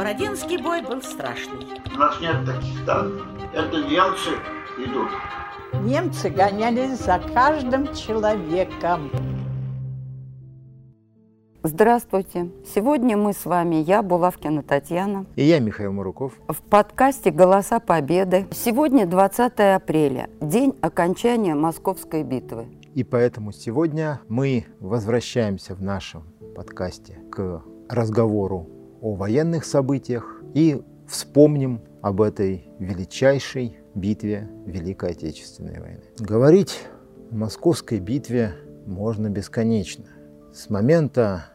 Бородинский бой был страшный. У нас нет таких танков. Это немцы идут. Немцы гонялись за каждым человеком. Здравствуйте! Сегодня мы с вами, я Булавкина Татьяна, И я, Михаил Муруков. в подкасте «Голоса Победы». Сегодня 20 апреля, день окончания Московской битвы. И поэтому сегодня мы возвращаемся в нашем подкасте к разговору о военных событиях и вспомним об этой величайшей битве Великой Отечественной войны. Говорить о Московской битве можно бесконечно. С момента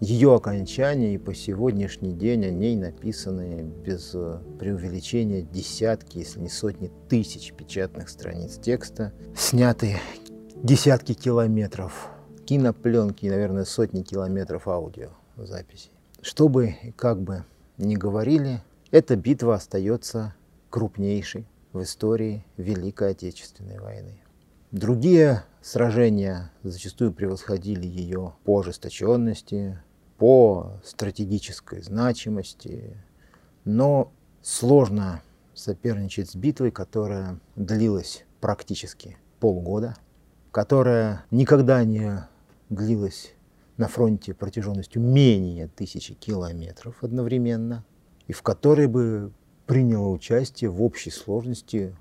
ее окончания и по сегодняшний день о ней написаны без э, преувеличения десятки, если не сотни тысяч печатных страниц текста, сняты десятки километров кинопленки наверное, сотни километров аудиозаписей. Что бы и как бы ни говорили, эта битва остается крупнейшей в истории Великой Отечественной войны. Другие сражения зачастую превосходили ее по ожесточенности, по стратегической значимости, но сложно соперничать с битвой, которая длилась практически полгода, которая никогда не длилась на фронте протяженностью менее тысячи километров одновременно, и в которой бы приняло участие в общей сложности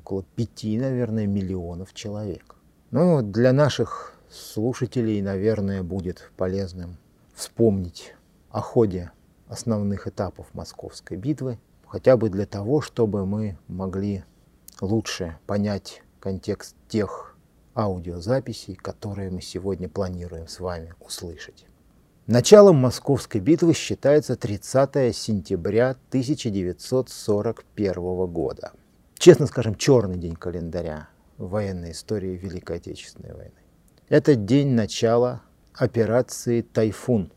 около пяти, наверное, миллионов человек. Ну, для наших слушателей, наверное, будет полезным вспомнить о ходе основных этапов Московской битвы, хотя бы для того, чтобы мы могли лучше понять контекст тех аудиозаписей, которые мы сегодня планируем с вами услышать. Началом Московской битвы считается 30 сентября 1941 года. Честно скажем, черный день календаря военной истории Великой Отечественной войны. Это день начала операции «Тайфун»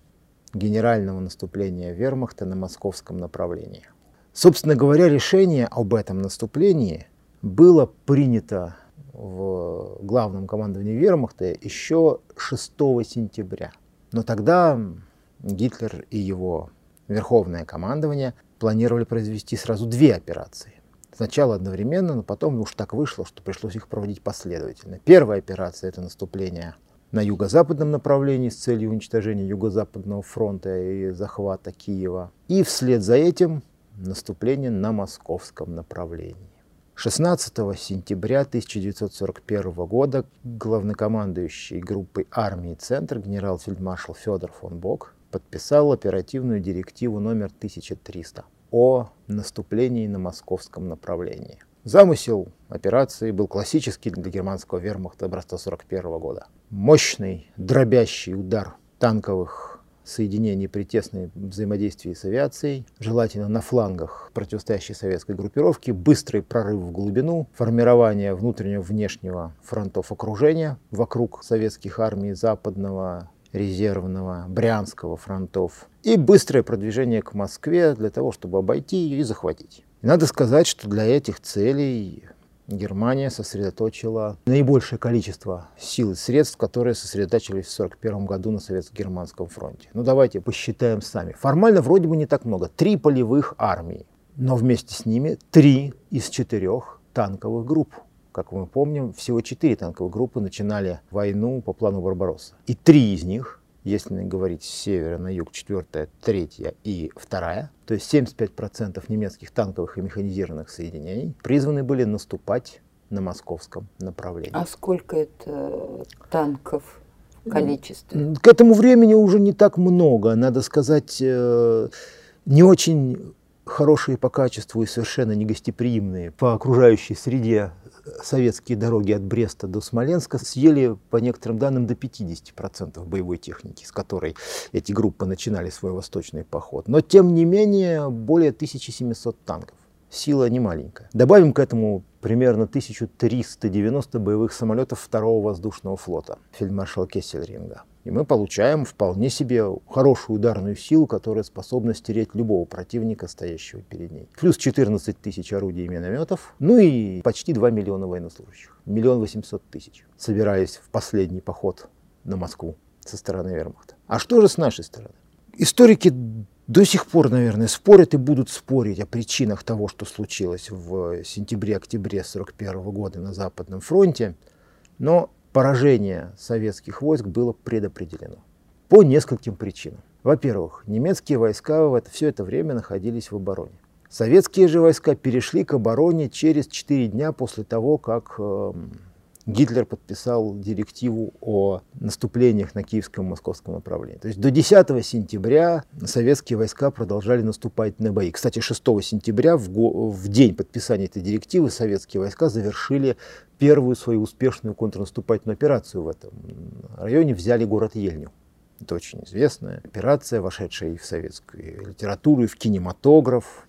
генерального наступления вермахта на московском направлении. Собственно говоря, решение об этом наступлении было принято в главном командовании вермахта еще 6 сентября. Но тогда Гитлер и его верховное командование планировали произвести сразу две операции. Сначала одновременно, но потом уж так вышло, что пришлось их проводить последовательно. Первая операция – это наступление на юго-западном направлении с целью уничтожения юго-западного фронта и захвата Киева. И вслед за этим наступление на московском направлении. 16 сентября 1941 года главнокомандующий группой армии «Центр» генерал-фельдмаршал Федор фон Бок подписал оперативную директиву номер 1300 о наступлении на московском направлении. Замысел операции был классический для германского вермахта образца 1941 года. Мощный дробящий удар танковых соединений при тесной взаимодействии с авиацией, желательно на флангах противостоящей советской группировки, быстрый прорыв в глубину, формирование внутреннего внешнего фронтов окружения вокруг советских армий западного, резервного, брянского фронтов и быстрое продвижение к Москве для того, чтобы обойти ее и захватить. Надо сказать, что для этих целей Германия сосредоточила наибольшее количество сил и средств, которые сосредоточились в 1941 году на Советско-Германском фронте. Ну давайте посчитаем сами. Формально вроде бы не так много. Три полевых армии, но вместе с ними три из четырех танковых групп. Как мы помним, всего четыре танковых группы начинали войну по плану Барбаросса. И три из них если говорить с севера на юг, четвертая, третья и вторая, то есть 75% немецких танковых и механизированных соединений призваны были наступать на московском направлении. А сколько это танков в количестве? К этому времени уже не так много, надо сказать, э, не очень хорошие по качеству и совершенно негостеприимные по окружающей среде советские дороги от Бреста до Смоленска съели, по некоторым данным, до 50% боевой техники, с которой эти группы начинали свой восточный поход. Но, тем не менее, более 1700 танков. Сила не маленькая. Добавим к этому примерно 1390 боевых самолетов второго воздушного флота фельдмаршала Кессельринга. И мы получаем вполне себе хорошую ударную силу, которая способна стереть любого противника, стоящего перед ней. Плюс 14 тысяч орудий и минометов, ну и почти 2 миллиона военнослужащих. Миллион восемьсот тысяч, собираясь в последний поход на Москву со стороны вермахта. А что же с нашей стороны? Историки до сих пор, наверное, спорят и будут спорить о причинах того, что случилось в сентябре-октябре 1941 года на Западном фронте, но поражение советских войск было предопределено по нескольким причинам. Во-первых, немецкие войска в это, все это время находились в обороне. Советские же войска перешли к обороне через 4 дня после того, как э, Гитлер подписал директиву о наступлениях на киевском и московском направлении. То есть до 10 сентября советские войска продолжали наступать на бои. Кстати, 6 сентября, в, го, в день подписания этой директивы, советские войска завершили первую свою успешную контрнаступательную операцию в этом районе, взяли город Ельню. Это очень известная операция, вошедшая и в советскую литературу, и в кинематограф.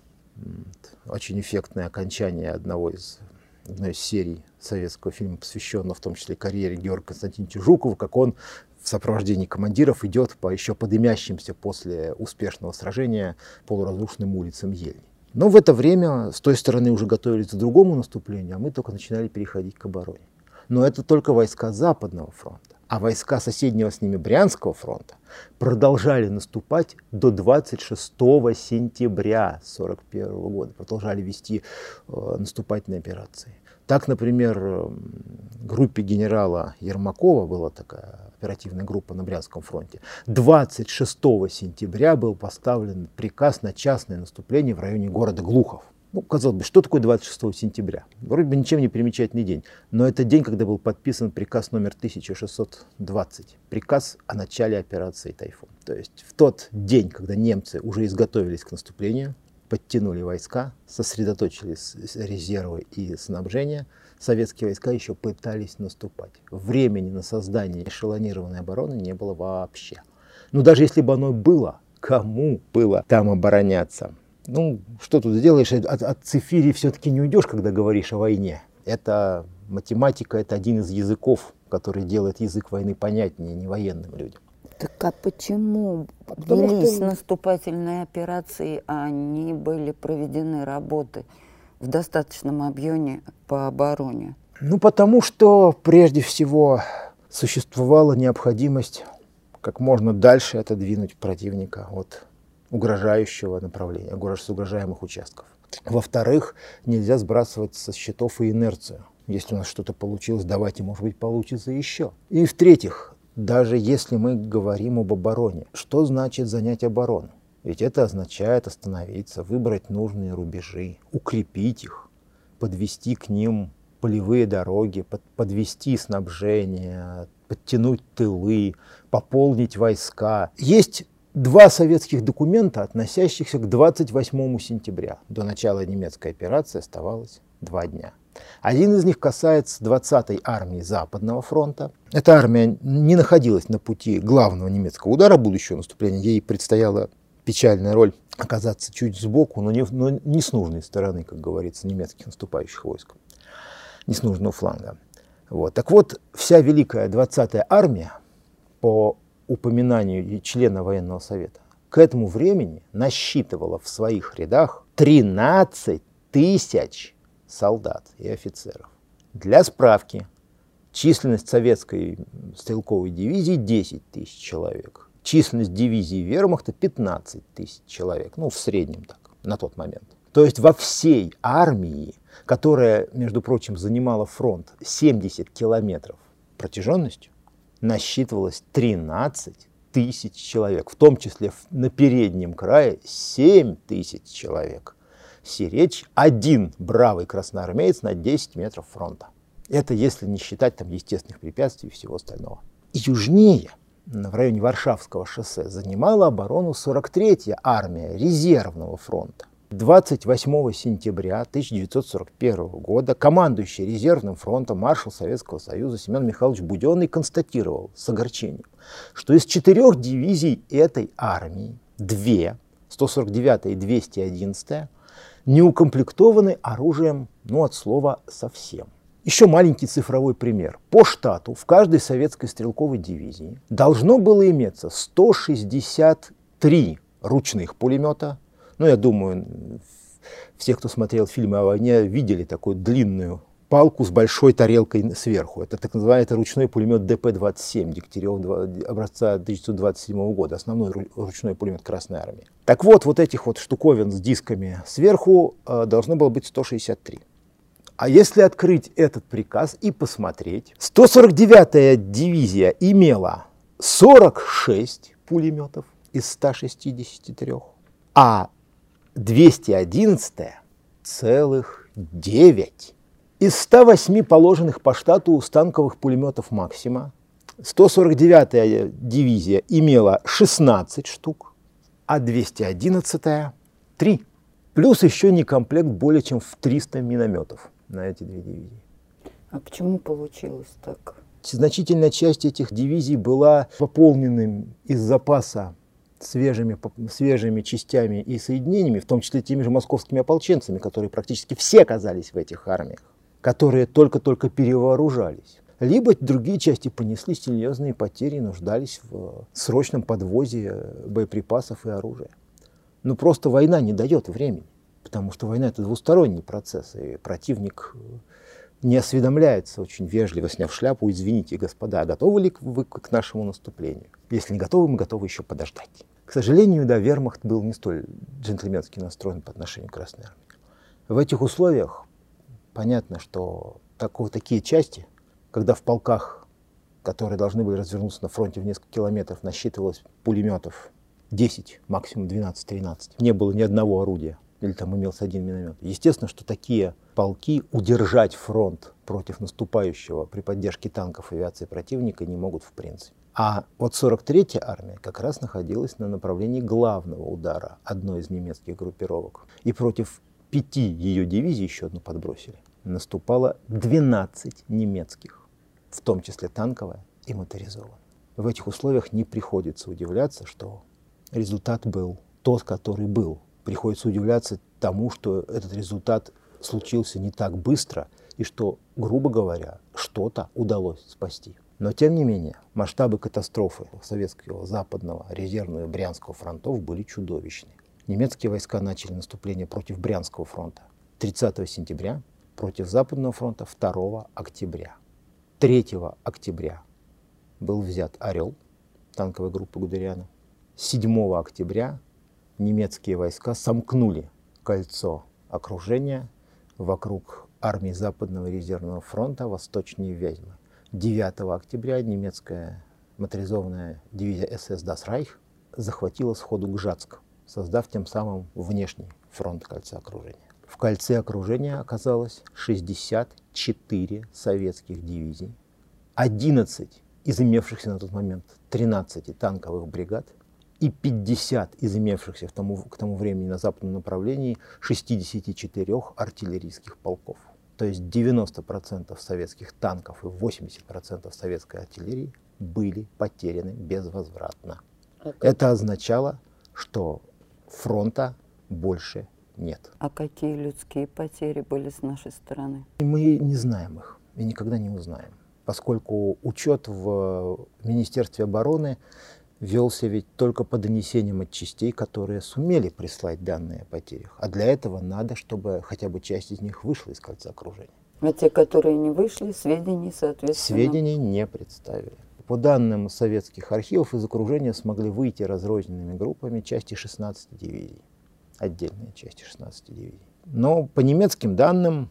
Очень эффектное окончание одного из, одной из серий советского фильма, посвященного в том числе карьере Георгия Константиновича Жукова, как он в сопровождении командиров идет по еще подымящимся после успешного сражения полуразрушенным улицам Ельни. Но в это время с той стороны уже готовились к другому наступлению, а мы только начинали переходить к обороне. Но это только войска Западного фронта а войска соседнего с ними Брянского фронта продолжали наступать до 26 сентября 1941 года, продолжали вести э, наступательные операции. Так, например, э, группе генерала Ермакова была такая оперативная группа на Брянском фронте. 26 сентября был поставлен приказ на частное наступление в районе города Глухов. Ну, казалось бы, что такое 26 сентября? Вроде бы ничем не примечательный день, но это день, когда был подписан приказ номер 1620, приказ о начале операции «Тайфун». То есть в тот день, когда немцы уже изготовились к наступлению, подтянули войска, сосредоточили резервы и снабжение, советские войска еще пытались наступать. Времени на создание эшелонированной обороны не было вообще. Но даже если бы оно было, кому было там обороняться? Ну, что тут сделаешь, от, от цифири все-таки не уйдешь, когда говоришь о войне. Это математика, это один из языков, который делает язык войны понятнее не военным людям. Так а почему Потому велись что... наступательные операции, а не были проведены работы в достаточном объеме по обороне? Ну, потому что прежде всего существовала необходимость как можно дальше отодвинуть противника от угрожающего направления, угрожаемых участков. Во-вторых, нельзя сбрасывать со счетов и инерцию. Если у нас что-то получилось, давайте, может быть, получится еще. И в-третьих, даже если мы говорим об обороне, что значит занять оборону? Ведь это означает остановиться, выбрать нужные рубежи, укрепить их, подвести к ним полевые дороги, под, подвести снабжение, подтянуть тылы, пополнить войска. Есть два советских документа, относящихся к 28 сентября. До начала немецкой операции оставалось два дня. Один из них касается 20-й армии Западного фронта. Эта армия не находилась на пути главного немецкого удара будущего наступления. Ей предстояла печальная роль оказаться чуть сбоку, но не, но не с нужной стороны, как говорится, немецких наступающих войск. Не с нужного фланга. Вот. Так вот, вся Великая 20-я армия по упоминанию члена военного совета, к этому времени насчитывала в своих рядах 13 тысяч солдат и офицеров. Для справки, численность советской стрелковой дивизии 10 тысяч человек, численность дивизии вермахта 15 тысяч человек, ну в среднем так, на тот момент. То есть во всей армии, которая, между прочим, занимала фронт 70 километров протяженностью, насчитывалось 13 тысяч человек, в том числе на переднем крае 7 тысяч человек. Сиречь один бравый красноармеец на 10 метров фронта. Это если не считать там естественных препятствий и всего остального. Южнее, в районе Варшавского шоссе, занимала оборону 43-я армия резервного фронта. 28 сентября 1941 года командующий резервным фронтом маршал Советского Союза Семен Михайлович Буденный констатировал с огорчением, что из четырех дивизий этой армии две, 149 и 211, не укомплектованы оружием, ну от слова совсем. Еще маленький цифровой пример. По штату в каждой советской стрелковой дивизии должно было иметься 163 ручных пулемета, ну, я думаю, все, кто смотрел фильмы о войне, видели такую длинную палку с большой тарелкой сверху. Это так называемый ручной пулемет ДП-27 Дегтярев образца 1927 года, основной ручной пулемет Красной Армии. Так вот, вот этих вот штуковин с дисками сверху э, должно было быть 163. А если открыть этот приказ и посмотреть, 149-я дивизия имела 46 пулеметов из 163, а 211-я целых 9. Из 108 положенных по штату станковых пулеметов «Максима» 149-я дивизия имела 16 штук, а 211-я – 3. Плюс еще не комплект более чем в 300 минометов на эти две дивизии. А почему получилось так? Значительная часть этих дивизий была пополненным из запаса свежими, свежими частями и соединениями, в том числе теми же московскими ополченцами, которые практически все оказались в этих армиях, которые только-только перевооружались. Либо другие части понесли серьезные потери и нуждались в срочном подвозе боеприпасов и оружия. Но просто война не дает времени, потому что война – это двусторонний процесс, и противник не осведомляется очень вежливо, сняв шляпу, извините, господа, готовы ли вы к нашему наступлению? Если не готовы, мы готовы еще подождать. К сожалению, да, вермахт был не столь джентльменски настроен по отношению к Красной Армии. В этих условиях понятно, что такого, такие части, когда в полках, которые должны были развернуться на фронте в несколько километров, насчитывалось пулеметов 10, максимум 12-13, не было ни одного орудия, или там имелся один миномет. Естественно, что такие полки удержать фронт против наступающего при поддержке танков и авиации противника не могут в принципе. А вот 43-я армия как раз находилась на направлении главного удара одной из немецких группировок. И против пяти ее дивизий, еще одну подбросили, наступало 12 немецких, в том числе танковая и моторизованная. В этих условиях не приходится удивляться, что результат был тот, который был приходится удивляться тому, что этот результат случился не так быстро и что, грубо говоря, что-то удалось спасти. Но тем не менее, масштабы катастрофы советского западного резервного Брянского фронтов были чудовищны. Немецкие войска начали наступление против Брянского фронта 30 сентября, против Западного фронта 2 октября. 3 октября был взят «Орел» танковой группы Гудериана. 7 октября немецкие войска сомкнули кольцо окружения вокруг армии Западного резервного фронта восточнее Вязьмы. 9 октября немецкая моторизованная дивизия СС «Das Reich» захватила сходу Гжатск, создав тем самым внешний фронт кольца окружения. В кольце окружения оказалось 64 советских дивизий, 11 из имевшихся на тот момент 13 танковых бригад – и 50 из имевшихся к тому, к тому времени на западном направлении 64 артиллерийских полков. То есть 90% советских танков и 80% советской артиллерии были потеряны безвозвратно. А Это означало, что фронта больше нет. А какие людские потери были с нашей стороны? Мы не знаем их и никогда не узнаем, поскольку учет в Министерстве обороны велся ведь только по донесениям от частей, которые сумели прислать данные о потерях. А для этого надо, чтобы хотя бы часть из них вышла из кольца окружения. А те, которые не вышли, сведений, соответственно? Сведений не представили. По данным советских архивов, из окружения смогли выйти разрозненными группами части 16 дивизий. Отдельные части 16 дивизий. Но по немецким данным,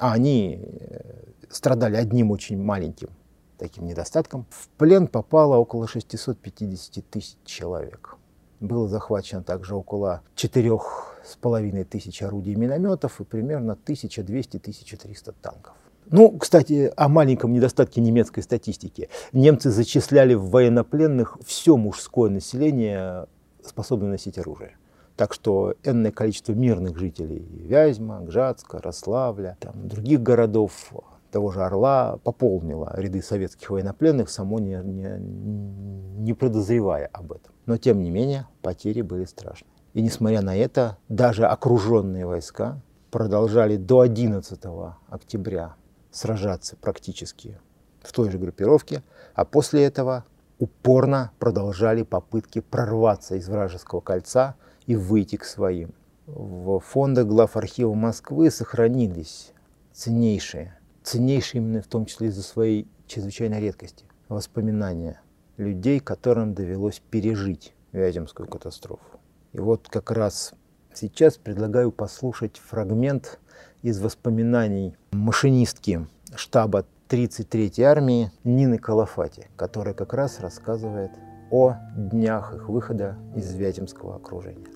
а они э, страдали одним очень маленьким таким недостатком. В плен попало около 650 тысяч человек. Было захвачено также около четырех с половиной тысяч орудий и минометов и примерно 1200-1300 танков. Ну, кстати, о маленьком недостатке немецкой статистики. Немцы зачисляли в военнопленных все мужское население, способное носить оружие. Так что энное количество мирных жителей Вязьма, Гжатска, Рославля, там, других городов того же Орла пополнила ряды советских военнопленных, само не, не, не подозревая об этом. Но тем не менее потери были страшны. И несмотря на это, даже окруженные войска продолжали до 11 октября сражаться практически в той же группировке, а после этого упорно продолжали попытки прорваться из вражеского кольца и выйти к своим. В фондах глав архива Москвы сохранились ценнейшие ценнейшие именно в том числе из-за своей чрезвычайной редкости. Воспоминания людей, которым довелось пережить Вяземскую катастрофу. И вот как раз сейчас предлагаю послушать фрагмент из воспоминаний машинистки штаба 33-й армии Нины Калафати, которая как раз рассказывает о днях их выхода из Вяземского окружения.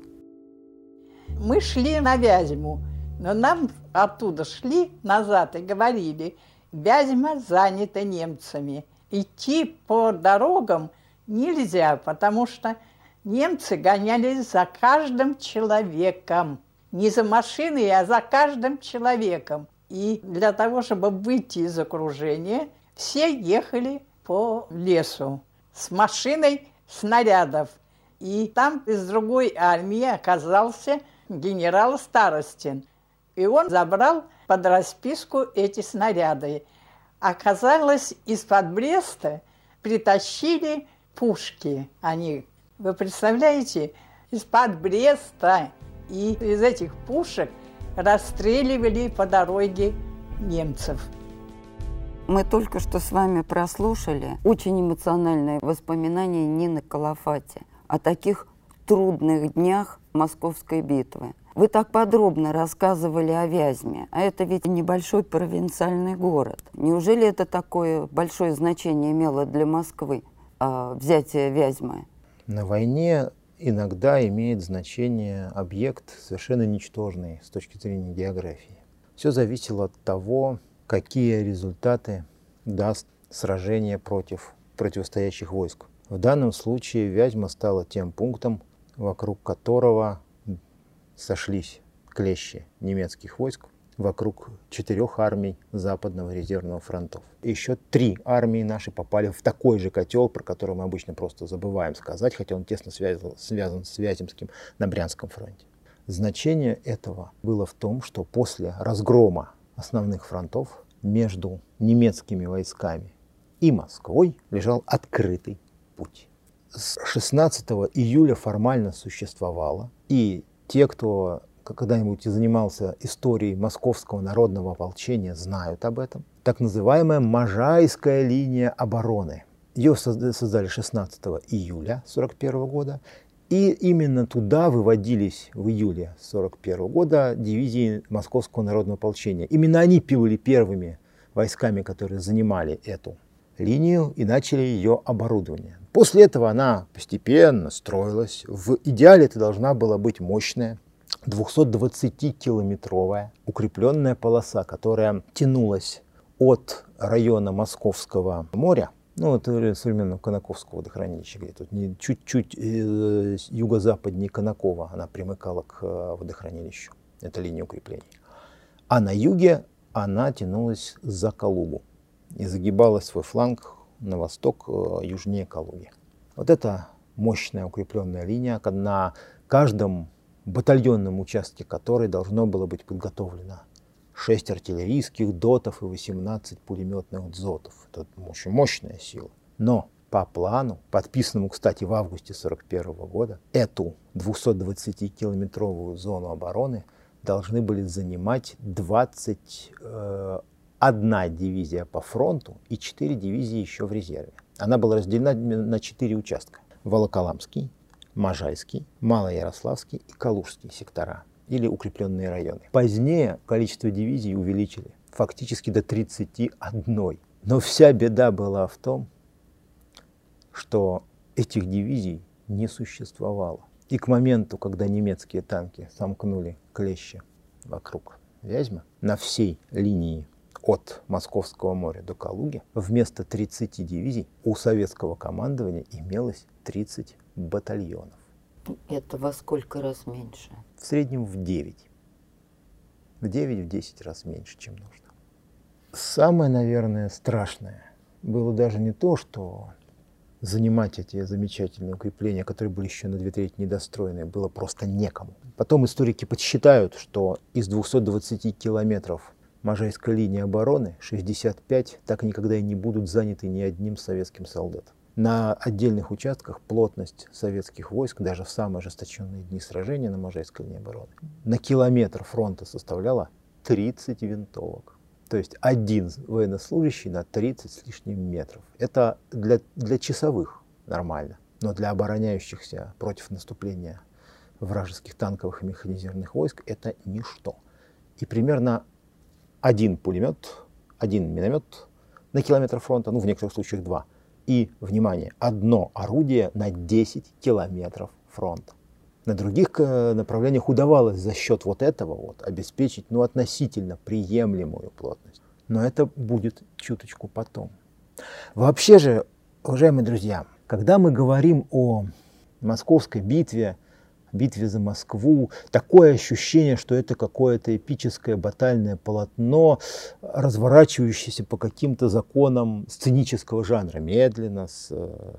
Мы шли на Вязьму, но нам оттуда шли назад и говорили, Вязьма занята немцами. Идти по дорогам нельзя, потому что немцы гонялись за каждым человеком. Не за машиной, а за каждым человеком. И для того, чтобы выйти из окружения, все ехали по лесу с машиной снарядов. И там из другой армии оказался генерал Старостин. И он забрал под расписку эти снаряды. Оказалось, из-под Бреста притащили пушки. Они, вы представляете, из-под Бреста и из этих пушек расстреливали по дороге немцев. Мы только что с вами прослушали очень эмоциональные воспоминания Нины Калафати о таких трудных днях Московской битвы. Вы так подробно рассказывали о Вязьме, а это ведь небольшой провинциальный город. Неужели это такое большое значение имело для Москвы, э, взятие Вязьмы? На войне иногда имеет значение объект совершенно ничтожный с точки зрения географии. Все зависело от того, какие результаты даст сражение против противостоящих войск. В данном случае Вязьма стала тем пунктом, вокруг которого сошлись клещи немецких войск вокруг четырех армий Западного резервного фронтов. Еще три армии наши попали в такой же котел, про который мы обычно просто забываем сказать, хотя он тесно связан, связан с Вяземским на Брянском фронте. Значение этого было в том, что после разгрома основных фронтов между немецкими войсками и Москвой лежал открытый путь. С 16 июля формально существовало, и те, кто когда-нибудь занимался историей Московского народного ополчения, знают об этом. Так называемая Можайская линия обороны. Ее создали 16 июля 1941 года. И именно туда выводились в июле 1941 года дивизии Московского народного ополчения. Именно они были первыми войсками, которые занимали эту линию и начали ее оборудование. После этого она постепенно строилась. В идеале это должна была быть мощная 220-километровая укрепленная полоса, которая тянулась от района Московского моря, ну, это современного Конаковского водохранилища, где тут чуть-чуть э, юго-западнее Конакова она примыкала к э, водохранилищу. Это линия укрепления. А на юге она тянулась за Калугу и загибала свой фланг на восток, э, южнее Калуги. Вот это мощная укрепленная линия, на каждом батальонном участке которой должно было быть подготовлено 6 артиллерийских дотов и 18 пулеметных дзотов. Это очень мощная сила. Но по плану, подписанному, кстати, в августе 1941 года, эту 220-километровую зону обороны должны были занимать 21 э, дивизия по фронту и 4 дивизии еще в резерве. Она была разделена на 4 участка. Волоколамский, Можайский, Малоярославский и Калужский сектора или укрепленные районы. Позднее количество дивизий увеличили фактически до 31. Но вся беда была в том, что этих дивизий не существовало. И к моменту, когда немецкие танки сомкнули клещи вокруг Вязьмы, на всей линии от Московского моря до Калуги, вместо 30 дивизий у советского командования имелось 30 батальонов. Это во сколько раз меньше? В среднем в 9. В 9-10 раз меньше, чем нужно. Самое, наверное, страшное было даже не то, что занимать эти замечательные укрепления, которые были еще на две трети недостроены, было просто некому. Потом историки подсчитают, что из 220 километров Можайской линии обороны 65 так никогда и не будут заняты ни одним советским солдатом. На отдельных участках плотность советских войск, даже в самые ожесточенные дни сражения на Можайской линии обороны, на километр фронта составляла 30 винтовок. То есть один военнослужащий на 30 с лишним метров. Это для, для часовых нормально, но для обороняющихся против наступления вражеских танковых и механизированных войск это ничто. И примерно один пулемет, один миномет на километр фронта, ну в некоторых случаях два. И, внимание, одно орудие на 10 километров фронта. На других э, направлениях удавалось за счет вот этого вот обеспечить ну, относительно приемлемую плотность. Но это будет чуточку потом. Вообще же, уважаемые друзья, когда мы говорим о московской битве, битве за Москву, такое ощущение, что это какое-то эпическое батальное полотно, разворачивающееся по каким-то законам сценического жанра, медленно, с, э,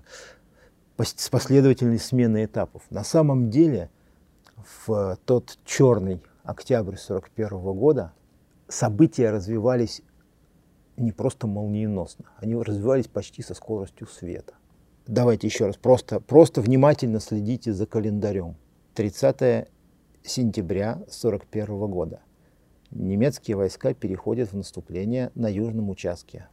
с последовательной сменой этапов. На самом деле, в тот черный октябрь 41 года события развивались не просто молниеносно, они развивались почти со скоростью света. Давайте еще раз, просто, просто внимательно следите за календарем. 30 сентября 1941 года. Немецкие войска переходят в наступление на южном участке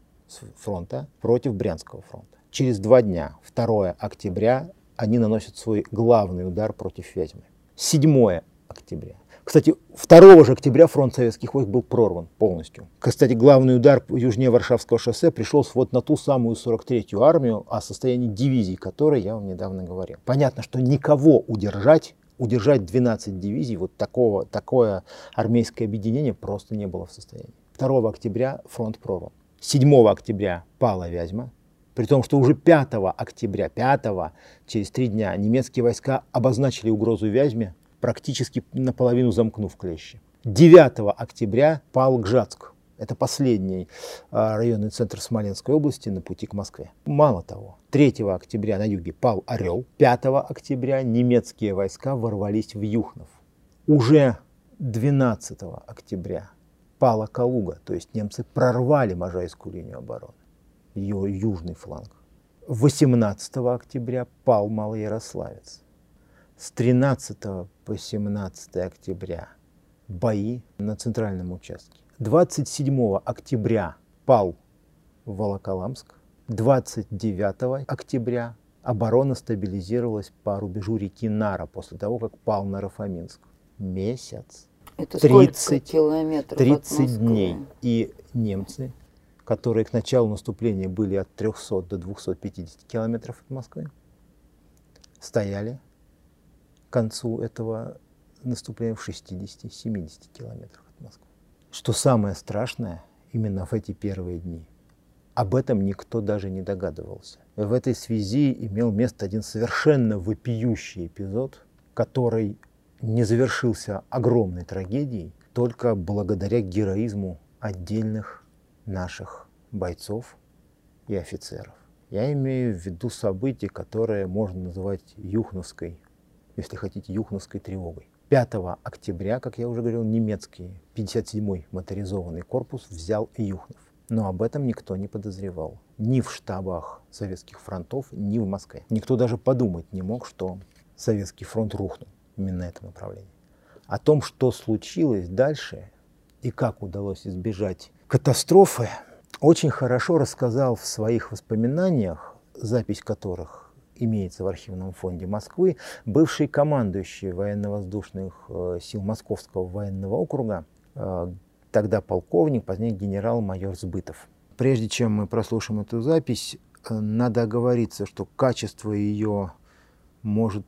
фронта против Брянского фронта. Через два дня, 2 октября, они наносят свой главный удар против Вязьмы. 7 октября. Кстати, 2 же октября фронт советских войск был прорван полностью. Кстати, главный удар южнее Варшавского шоссе пришелся вот на ту самую 43-ю армию, о состоянии дивизии которой я вам недавно говорил. Понятно, что никого удержать удержать 12 дивизий, вот такого, такое армейское объединение просто не было в состоянии. 2 октября фронт прорван. 7 октября пала Вязьма, при том, что уже 5 октября, 5 через три дня немецкие войска обозначили угрозу Вязьме, практически наполовину замкнув клещи. 9 октября пал Гжатск. Это последний а, районный центр Смоленской области на пути к Москве. Мало того, 3 октября на юге пал Орел, 5 октября немецкие войска ворвались в Юхнов. Уже 12 октября пала Калуга, то есть немцы прорвали Можайскую линию обороны, ее южный фланг. 18 октября пал Малоярославец. С 13 по 17 октября бои на центральном участке. 27 октября пал Волоколамск. 29 октября оборона стабилизировалась по рубежу реки Нара после того, как пал Нарафаминск. Месяц. Это 30 километров 30 дней. И немцы, которые к началу наступления были от 300 до 250 километров от Москвы, стояли к концу этого наступления в 60-70 километрах от Москвы. Что самое страшное именно в эти первые дни, об этом никто даже не догадывался. В этой связи имел место один совершенно вопиющий эпизод, который не завершился огромной трагедией только благодаря героизму отдельных наших бойцов и офицеров. Я имею в виду событие, которое можно называть Юхновской, если хотите, Юхновской тревогой. 5 октября, как я уже говорил, немецкий 57-й моторизованный корпус взял Юхнов. Но об этом никто не подозревал. Ни в штабах советских фронтов, ни в Москве. Никто даже подумать не мог, что советский фронт рухнул именно на этом направлении. О том, что случилось дальше и как удалось избежать катастрофы, очень хорошо рассказал в своих воспоминаниях, запись которых имеется в архивном фонде Москвы, бывший командующий военно-воздушных э, сил Московского военного округа, э, тогда полковник, позднее генерал-майор Сбытов. Прежде чем мы прослушаем эту запись, э, надо оговориться, что качество ее может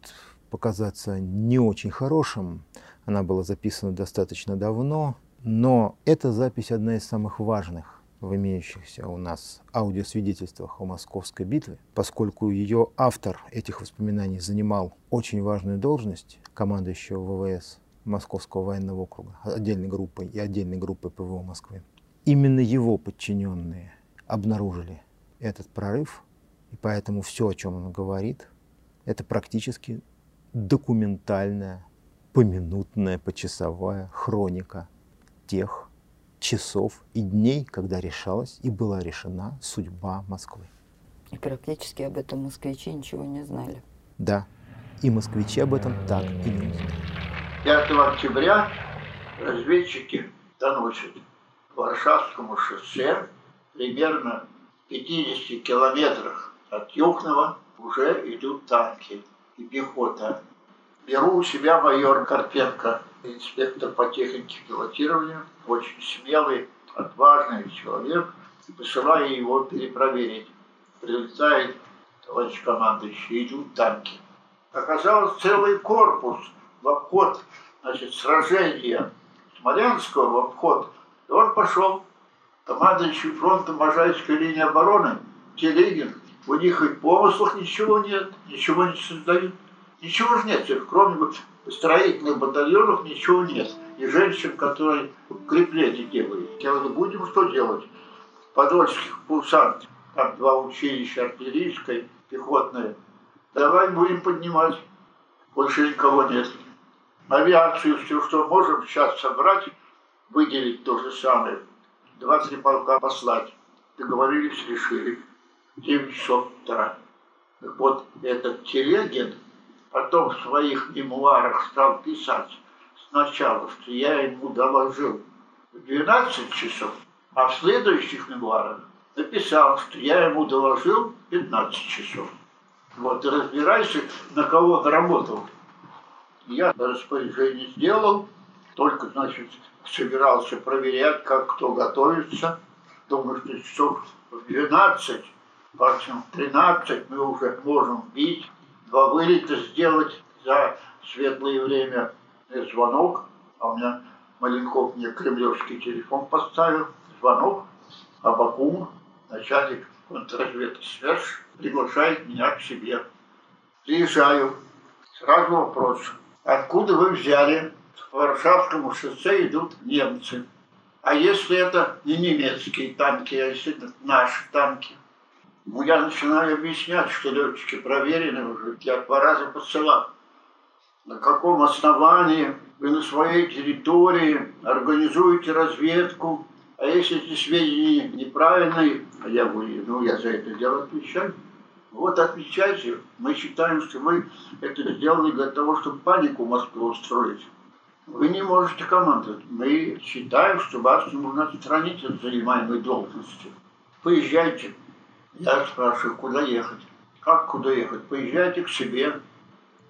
показаться не очень хорошим. Она была записана достаточно давно, но эта запись одна из самых важных в имеющихся у нас аудиосвидетельствах о Московской битве, поскольку ее автор этих воспоминаний занимал очень важную должность командующего ВВС Московского военного округа, отдельной группой и отдельной группой ПВО Москвы. Именно его подчиненные обнаружили этот прорыв, и поэтому все, о чем он говорит, это практически документальная, поминутная, почасовая хроника тех часов и дней, когда решалась и была решена судьба Москвы. И практически об этом москвичи ничего не знали. Да, и москвичи об этом так и не узнали. 5 октября разведчики доносят. Варшавскому шоссе, примерно в 50 километрах от Юхного, уже идут танки и пехота. Беру у себя майор Карпенко, инспектор по технике пилотирования, очень смелый, отважный человек, посылаю его перепроверить. Прилетает товарищ командующий, идут танки. Оказалось, целый корпус в обход значит, сражения Смолянского в обход. И он пошел. Командующий фронтом Можайской линии обороны Телегин. У них и в помыслах ничего нет, ничего не создают. Ничего же нет, кроме строительных батальонов ничего нет. И женщин, которые укрепления делают. Я говорю, будем что делать? Подольских курсантов, там два училища, артиллерийское, пехотное. Давай будем поднимать. Больше никого нет. Авиацию, все, что можем сейчас собрать, выделить то же самое. Два-три полка послать. Договорились, решили. 9 часов утра. Вот, этот Телегин потом в своих мемуарах стал писать сначала, что я ему доложил в 12 часов, а в следующих мемуарах написал, что я ему доложил 15 часов. Вот, и разбирайся, на кого он работал. Я распоряжение сделал, только, значит, собирался проверять, как кто готовится. Думаю, что часов в 12, максимум в 13 мы уже можем бить вылета сделать за светлое время звонок, а у меня Маленков мне кремлевский телефон поставил, звонок, Абакум, начальник контрразведки СВЕРШ, приглашает меня к себе. Приезжаю, сразу вопрос, откуда вы взяли, по Варшавскому шоссе идут немцы. А если это не немецкие танки, а если это наши танки? Ну, я начинаю объяснять, что летчики проверены уже, я два раза посылал. На каком основании вы на своей территории организуете разведку, а если эти сведения неправильные, а я говорю, ну я за это дело отвечаю. Вот отвечайте, мы считаем, что вы это сделали для того, чтобы панику в Москву устроить. Вы не можете командовать. Мы считаем, что вас нужно отстранить от занимаемой должности. Поезжайте. Я спрашиваю, куда ехать? Как куда ехать? Поезжайте к себе.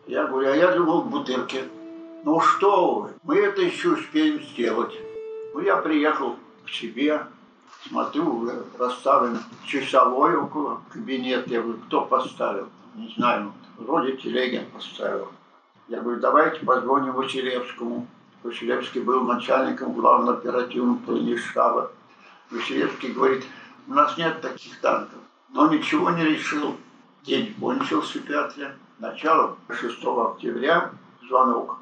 Я говорю, а я думал в Бутырке. Ну что вы, мы это еще успеем сделать. Ну я приехал к себе, смотрю, расставлен часовой около кабинета. Я говорю, кто поставил? Не знаю, вроде Телегин поставил. Я говорю, давайте позвоним Василевскому. Василевский был начальником главного оперативного штаба. Василевский говорит, у нас нет таких танков но ничего не решил. День кончился пятля. Начало 6 октября звонок.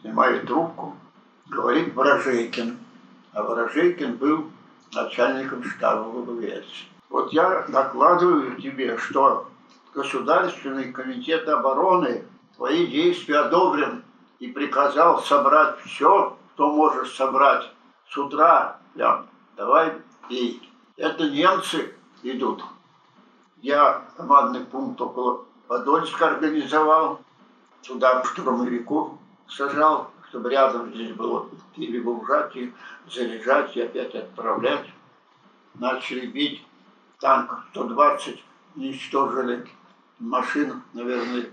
Снимает трубку. Говорит Ворожейкин. А Ворожейкин был начальником штаба ВВС. Вот я докладываю тебе, что Государственный комитет обороны твои действия одобрен и приказал собрать все, что можешь собрать с утра. Прям, давай пей. Это немцы идут. Я командный пункт около Подольска организовал, туда штурмовиков сажал, чтобы рядом здесь было перегружать и заряжать и опять отправлять. Начали бить танк 120, уничтожили машин, наверное,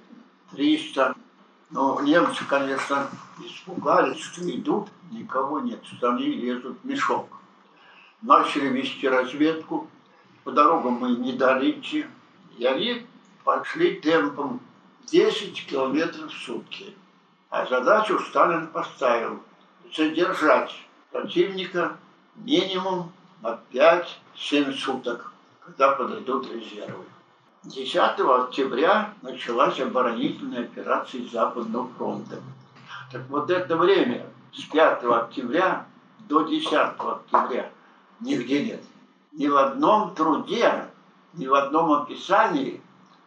300. Но немцы, конечно, испугались, что идут, никого нет, что они лезут в мешок. Начали вести разведку, по дорогам мы не идти. И они пошли темпом 10 километров в сутки. А задачу Сталин поставил задержать противника минимум на 5-7 суток, когда подойдут резервы. 10 октября началась оборонительная операция Западного фронта. Так вот это время с 5 октября до 10 октября нигде нет ни в одном труде, ни в одном описании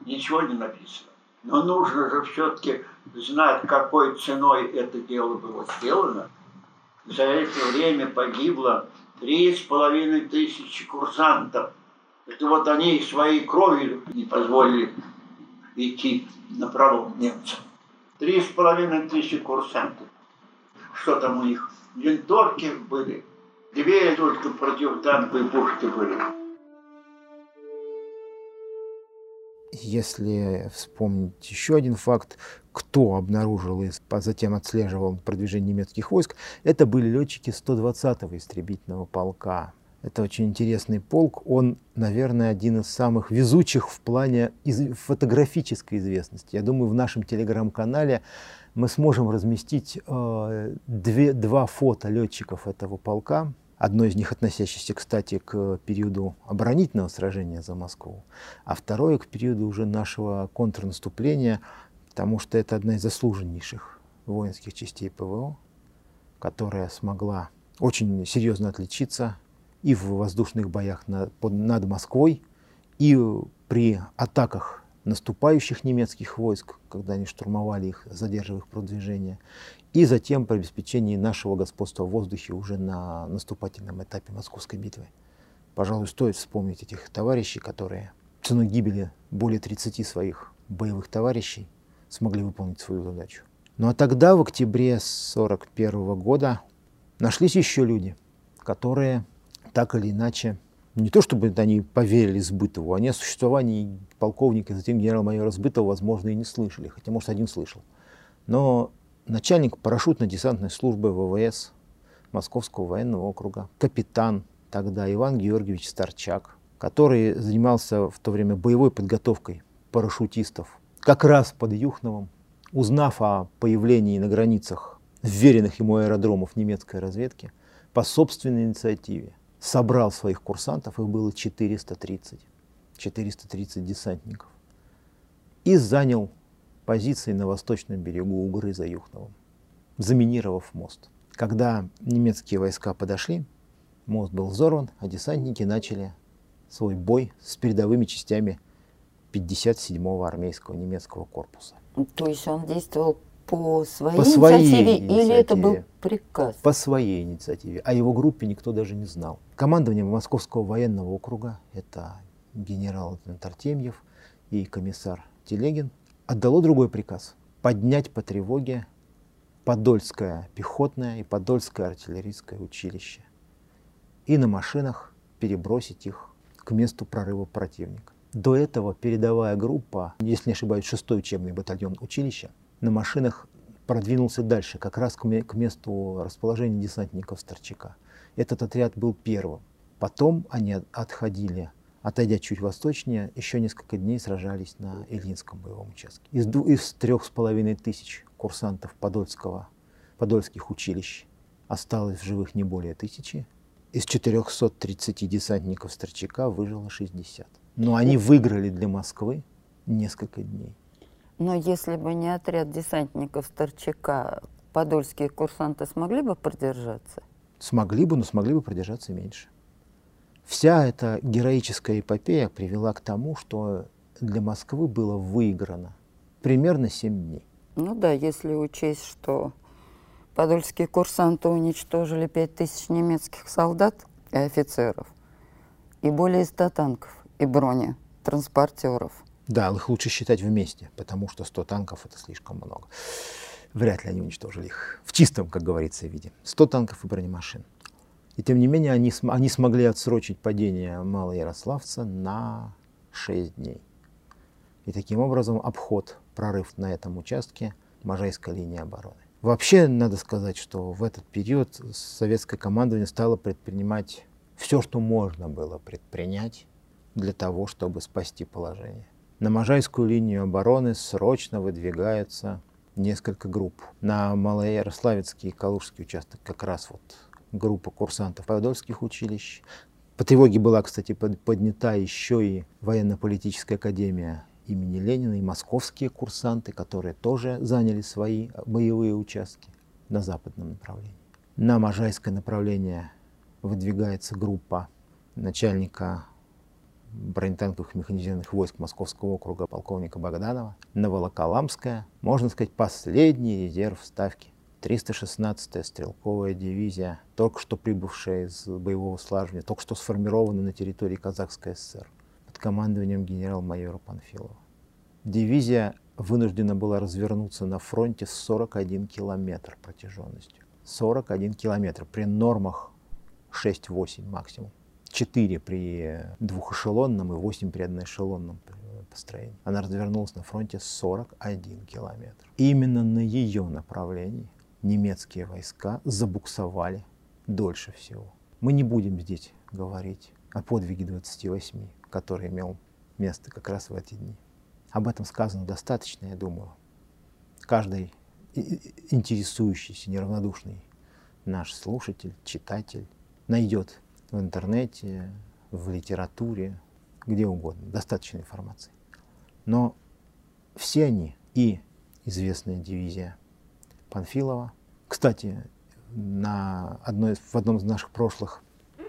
ничего не написано. Но нужно же все-таки знать, какой ценой это дело было сделано. За это время погибло три с половиной тысячи курсантов. Это вот они своей кровью не позволили идти на пролом немцам. Три с половиной тысячи курсантов. Что там у них? Винторки были, Две только противотанковые пушки были. Если вспомнить еще один факт, кто обнаружил и затем отслеживал продвижение немецких войск, это были летчики 120-го истребительного полка. Это очень интересный полк. Он, наверное, один из самых везучих в плане фотографической известности. Я думаю, в нашем телеграм-канале мы сможем разместить э, две, два фото летчиков этого полка. Одно из них относящееся, кстати, к периоду оборонительного сражения за Москву, а второе к периоду уже нашего контрнаступления, потому что это одна из заслуженнейших воинских частей ПВО, которая смогла очень серьезно отличиться и в воздушных боях над, над Москвой, и при атаках наступающих немецких войск, когда они штурмовали их, задерживая их продвижение, и затем при обеспечении нашего господства в воздухе уже на наступательном этапе Московской битвы. Пожалуй, стоит вспомнить этих товарищей, которые ценой гибели более 30 своих боевых товарищей смогли выполнить свою задачу. Ну а тогда, в октябре 1941 года, нашлись еще люди, которые так или иначе, не то чтобы они поверили Сбытову, они о существовании полковника, затем генерал-майора Сбытова, возможно, и не слышали, хотя, может, один слышал. Но начальник парашютно-десантной службы ВВС Московского военного округа, капитан тогда Иван Георгиевич Старчак, который занимался в то время боевой подготовкой парашютистов, как раз под Юхновым, узнав о появлении на границах вверенных ему аэродромов немецкой разведки, по собственной инициативе собрал своих курсантов, их было 430, 430 десантников, и занял позиции на восточном берегу Угры за Юхновым, заминировав мост. Когда немецкие войска подошли, мост был взорван, а десантники начали свой бой с передовыми частями 57-го армейского немецкого корпуса. То есть он действовал по своей, по своей инициативе, инициативе или это был приказ? По своей инициативе. О его группе никто даже не знал. Командование Московского военного округа, это генерал Артемьев и комиссар Телегин, отдало другой приказ – поднять по тревоге Подольское пехотное и Подольское артиллерийское училище и на машинах перебросить их к месту прорыва противника. До этого передовая группа, если не ошибаюсь, 6 учебный батальон училища, на машинах продвинулся дальше, как раз к месту расположения десантников Старчака. Этот отряд был первым. Потом они отходили Отойдя чуть восточнее, еще несколько дней сражались на Ильинском боевом участке. Из, из трех с половиной тысяч курсантов Подольского, Подольских училищ осталось в живых не более тысячи. Из 430 десантников Старчака выжило 60. Но они выиграли для Москвы несколько дней. Но если бы не отряд десантников Старчака, подольские курсанты смогли бы продержаться? Смогли бы, но смогли бы продержаться меньше. Вся эта героическая эпопея привела к тому, что для Москвы было выиграно примерно 7 дней. Ну да, если учесть, что подольские курсанты уничтожили 5000 немецких солдат и офицеров, и более 100 танков и брони, транспортеров. Да, их лучше считать вместе, потому что 100 танков это слишком много. Вряд ли они уничтожили их в чистом, как говорится, виде. 100 танков и бронемашин. И тем не менее они, они смогли отсрочить падение Малоярославца на 6 дней. И таким образом обход, прорыв на этом участке Можайской линии обороны. Вообще, надо сказать, что в этот период советское командование стало предпринимать все, что можно было предпринять для того, чтобы спасти положение. На Можайскую линию обороны срочно выдвигается несколько групп. На Малоярославецкий и Калужский участок как раз вот группа курсантов Подольских училищ. По тревоге была, кстати, поднята еще и военно-политическая академия имени Ленина и московские курсанты, которые тоже заняли свои боевые участки на западном направлении. На Можайское направление выдвигается группа начальника бронетанковых механизированных войск Московского округа полковника Богданова. На Волоколамское, можно сказать, последний резерв ставки 316-я стрелковая дивизия, только что прибывшая из боевого слаживания, только что сформирована на территории Казахской ССР под командованием генерал-майора Панфилова. Дивизия вынуждена была развернуться на фронте с 41 километр протяженностью. 41 километр при нормах 6-8 максимум. 4 при двухэшелонном и 8 при одноэшелонном построении. Она развернулась на фронте 41 километр. Именно на ее направлении немецкие войска забуксовали дольше всего. Мы не будем здесь говорить о подвиге 28, который имел место как раз в эти дни. Об этом сказано достаточно, я думаю. Каждый интересующийся, неравнодушный наш слушатель, читатель найдет в интернете, в литературе, где угодно, достаточно информации. Но все они и известная дивизия Панфилова. Кстати, на одной, в одном из наших прошлых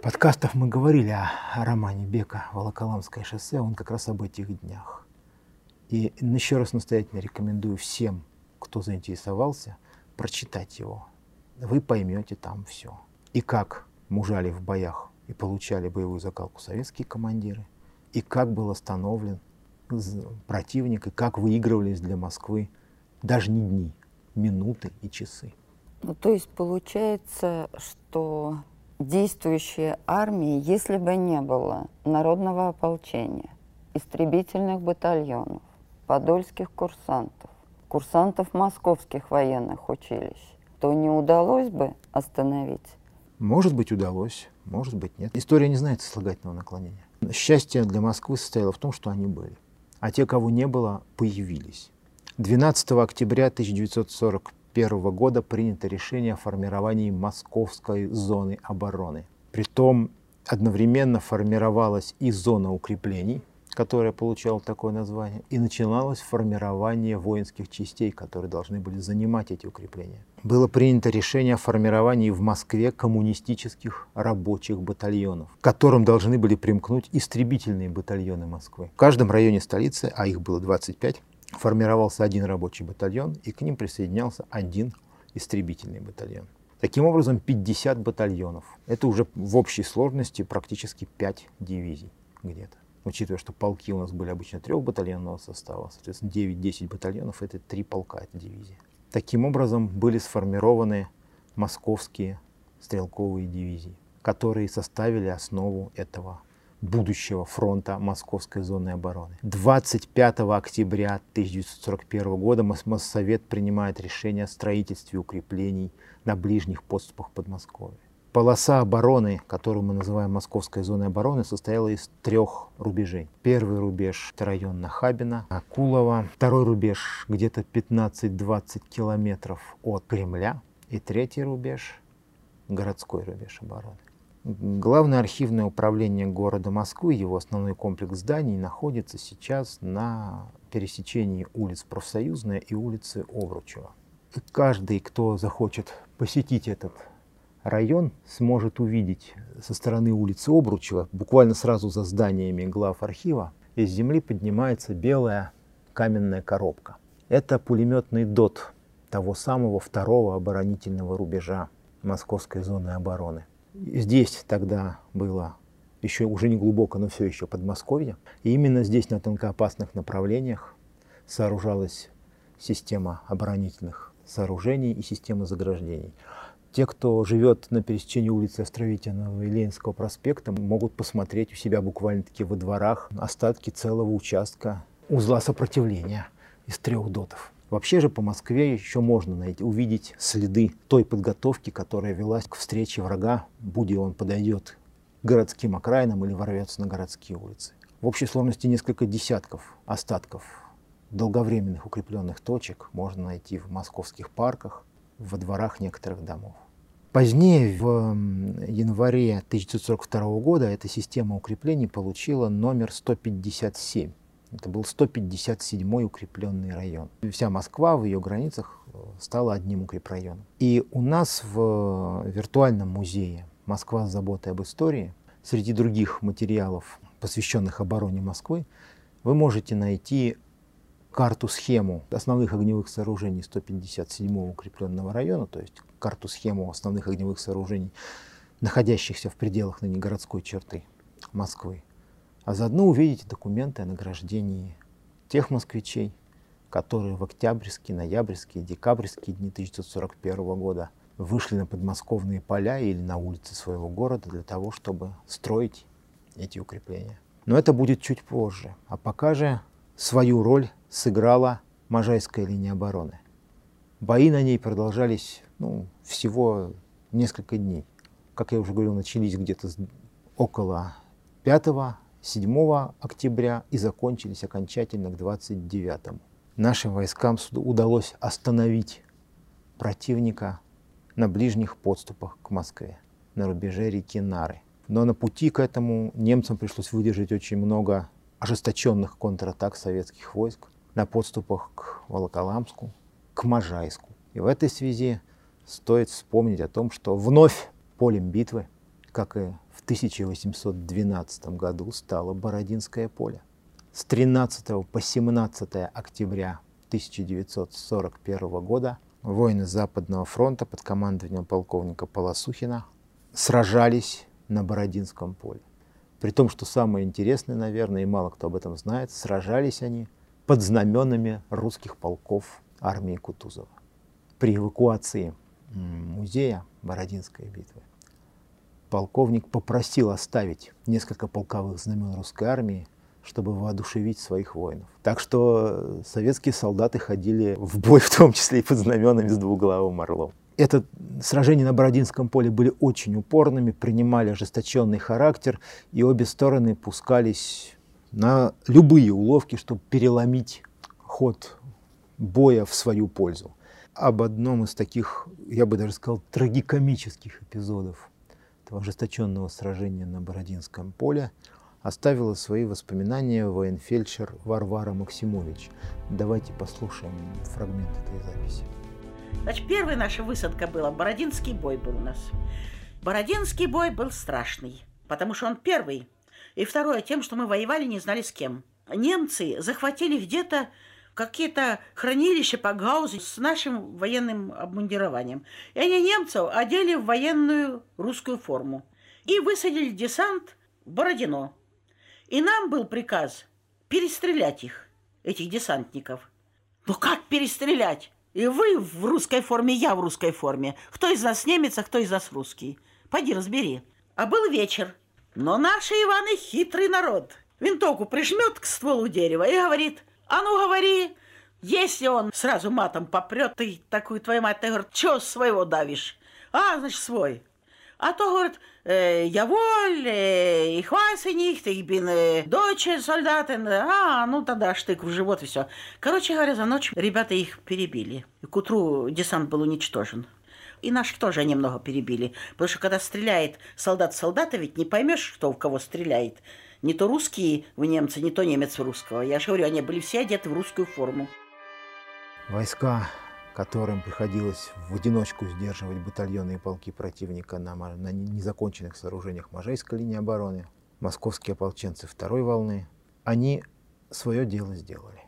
подкастов мы говорили о, о романе Бека «Волоколамское шоссе», он как раз об этих днях. И еще раз настоятельно рекомендую всем, кто заинтересовался, прочитать его. Вы поймете там все. И как мужали в боях и получали боевую закалку советские командиры, и как был остановлен противник, и как выигрывались для Москвы даже не дни, минуты и часы. Ну, то есть получается, что действующие армии, если бы не было народного ополчения, истребительных батальонов, подольских курсантов, курсантов московских военных училищ, то не удалось бы остановить? Может быть, удалось, может быть, нет. История не знает сослагательного наклонения. Счастье для Москвы состояло в том, что они были. А те, кого не было, появились. 12 октября 1940 1941 года принято решение о формировании Московской зоны обороны. Притом одновременно формировалась и зона укреплений, которая получала такое название, и начиналось формирование воинских частей, которые должны были занимать эти укрепления. Было принято решение о формировании в Москве коммунистических рабочих батальонов, к которым должны были примкнуть истребительные батальоны Москвы. В каждом районе столицы, а их было 25, формировался один рабочий батальон, и к ним присоединялся один истребительный батальон. Таким образом, 50 батальонов. Это уже в общей сложности практически 5 дивизий где-то. Учитывая, что полки у нас были обычно трехбатальонного состава, соответственно, 9-10 батальонов — это три полка, это дивизия. Таким образом, были сформированы московские стрелковые дивизии, которые составили основу этого будущего фронта Московской зоны обороны. 25 октября 1941 года Моссовет принимает решение о строительстве укреплений на ближних подступах Подмосковья. Полоса обороны, которую мы называем Московской зоной обороны, состояла из трех рубежей. Первый рубеж – это район Нахабина, Акулова. Второй рубеж – где-то 15-20 километров от Кремля. И третий рубеж – городской рубеж обороны. Главное архивное управление города Москвы, его основной комплекс зданий, находится сейчас на пересечении улиц Профсоюзная и улицы Овручева. каждый, кто захочет посетить этот район, сможет увидеть со стороны улицы Обручева, буквально сразу за зданиями глав архива, из земли поднимается белая каменная коробка. Это пулеметный ДОТ того самого второго оборонительного рубежа Московской зоны обороны. Здесь тогда было еще уже не глубоко, но все еще Подмосковье. И именно здесь, на тонкоопасных направлениях, сооружалась система оборонительных сооружений и система заграждений. Те, кто живет на пересечении улицы Островитинова и Ленинского проспекта, могут посмотреть у себя буквально-таки во дворах остатки целого участка узла сопротивления из трех дотов. Вообще же по Москве еще можно найти, увидеть следы той подготовки, которая велась к встрече врага, будь он подойдет к городским окраинам или ворвется на городские улицы. В общей сложности несколько десятков остатков долговременных укрепленных точек можно найти в московских парках, во дворах некоторых домов. Позднее, в январе 1942 года, эта система укреплений получила номер 157. Это был 157-й укрепленный район. Вся Москва в ее границах э, стала одним укрепрайоном. И у нас в виртуальном музее «Москва с заботой об истории» среди других материалов, посвященных обороне Москвы, вы можете найти карту-схему основных огневых сооружений 157-го укрепленного района, то есть карту-схему основных огневых сооружений, находящихся в пределах ныне городской черты Москвы а заодно увидите документы о награждении тех москвичей, которые в октябрьские, ноябрьские, декабрьские дни 1941 года вышли на подмосковные поля или на улицы своего города для того, чтобы строить эти укрепления. Но это будет чуть позже. А пока же свою роль сыграла Можайская линия обороны. Бои на ней продолжались ну, всего несколько дней. Как я уже говорил, начались где-то около 5-7 октября и закончились окончательно к 29. Нашим войскам удалось остановить противника на ближних подступах к Москве, на рубеже реки Нары. Но на пути к этому немцам пришлось выдержать очень много ожесточенных контратак советских войск на подступах к Волоколамску, к Можайску. И в этой связи стоит вспомнить о том, что вновь полем битвы, как и 1812 году, стало Бородинское поле. С 13 по 17 октября 1941 года воины Западного фронта под командованием полковника Полосухина сражались на Бородинском поле. При том, что самое интересное, наверное, и мало кто об этом знает, сражались они под знаменами русских полков армии Кутузова. При эвакуации музея Бородинской битвы полковник попросил оставить несколько полковых знамен русской армии чтобы воодушевить своих воинов. Так что советские солдаты ходили в бой, в том числе и под знаменами с двуглавым орлом. Это сражения на Бородинском поле были очень упорными, принимали ожесточенный характер, и обе стороны пускались на любые уловки, чтобы переломить ход боя в свою пользу. Об одном из таких, я бы даже сказал, трагикомических эпизодов этого ожесточенного сражения на Бородинском поле – оставила свои воспоминания военфельдшер Варвара Максимович. Давайте послушаем фрагмент этой записи. Значит, первая наша высадка была, Бородинский бой был у нас. Бородинский бой был страшный, потому что он первый. И второе, тем, что мы воевали, не знали с кем. Немцы захватили где-то какие-то хранилища по Гаузу с нашим военным обмундированием. И они немцев одели в военную русскую форму. И высадили десант в Бородино. И нам был приказ перестрелять их, этих десантников. Ну как перестрелять? И вы в русской форме, я в русской форме. Кто из нас немец, а кто из нас русский? Пойди разбери. А был вечер. Но наши Иваны хитрый народ. Винтовку прижмет к стволу дерева и говорит, а ну говори, если он сразу матом попрет, ты такую твою мать, ты говорит, что своего давишь? А, значит, свой. А то, говорит, äh, jawohl, äh, ich weiß nicht, ich bin äh, deutsche Soldaten. А, ну тогда штык в живот и все. Короче говоря, за ночь ребята их перебили. И к утру десант был уничтожен. И наших тоже немного перебили. Потому что когда стреляет солдат солдата, ведь не поймешь, кто в кого стреляет. Не то русские в немца, не то немец в русского. Я же говорю, они были все одеты в русскую форму. Войска которым приходилось в одиночку сдерживать батальоны и полки противника на, на незаконченных сооружениях Можайской линии обороны, московские ополченцы второй волны, они свое дело сделали.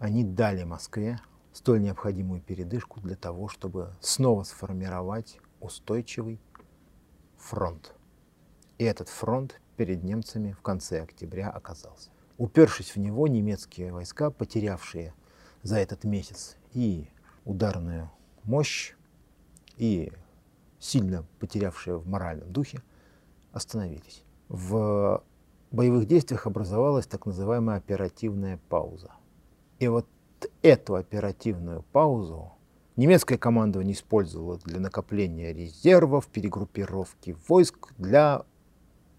Они дали Москве столь необходимую передышку для того, чтобы снова сформировать устойчивый фронт. И этот фронт перед немцами в конце октября оказался. Упершись в него, немецкие войска, потерявшие за этот месяц и ударную мощь и сильно потерявшие в моральном духе, остановились. В боевых действиях образовалась так называемая оперативная пауза. И вот эту оперативную паузу немецкое командование использовало для накопления резервов, перегруппировки войск для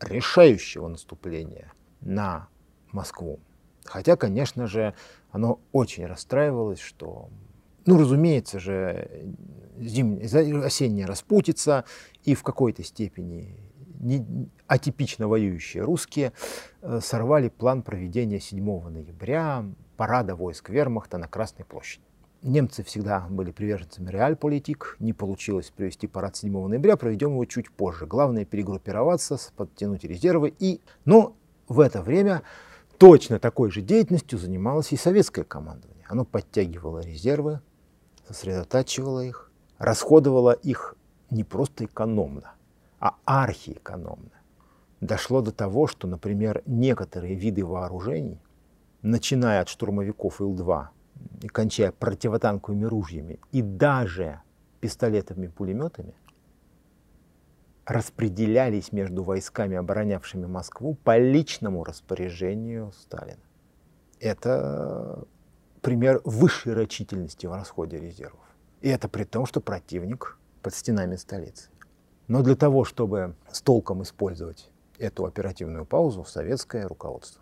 решающего наступления на Москву. Хотя, конечно же, оно очень расстраивалось, что ну, разумеется же, зимняя, осенняя распутица и в какой-то степени не, атипично воюющие русские э, сорвали план проведения 7 ноября парада войск вермахта на Красной площади. Немцы всегда были приверженцами реальполитик. Не получилось провести парад 7 ноября, проведем его чуть позже. Главное перегруппироваться, подтянуть резервы. И... Но в это время точно такой же деятельностью занималось и советское командование. Оно подтягивало резервы, сосредотачивала их, расходовала их не просто экономно, а архиэкономно. Дошло до того, что, например, некоторые виды вооружений, начиная от штурмовиков Ил-2 и кончая противотанковыми ружьями, и даже пистолетами пулеметами распределялись между войсками, оборонявшими Москву, по личному распоряжению Сталина. Это пример высшей рачительности в расходе резервов. И это при том, что противник под стенами столицы. Но для того, чтобы с толком использовать эту оперативную паузу, советское руководство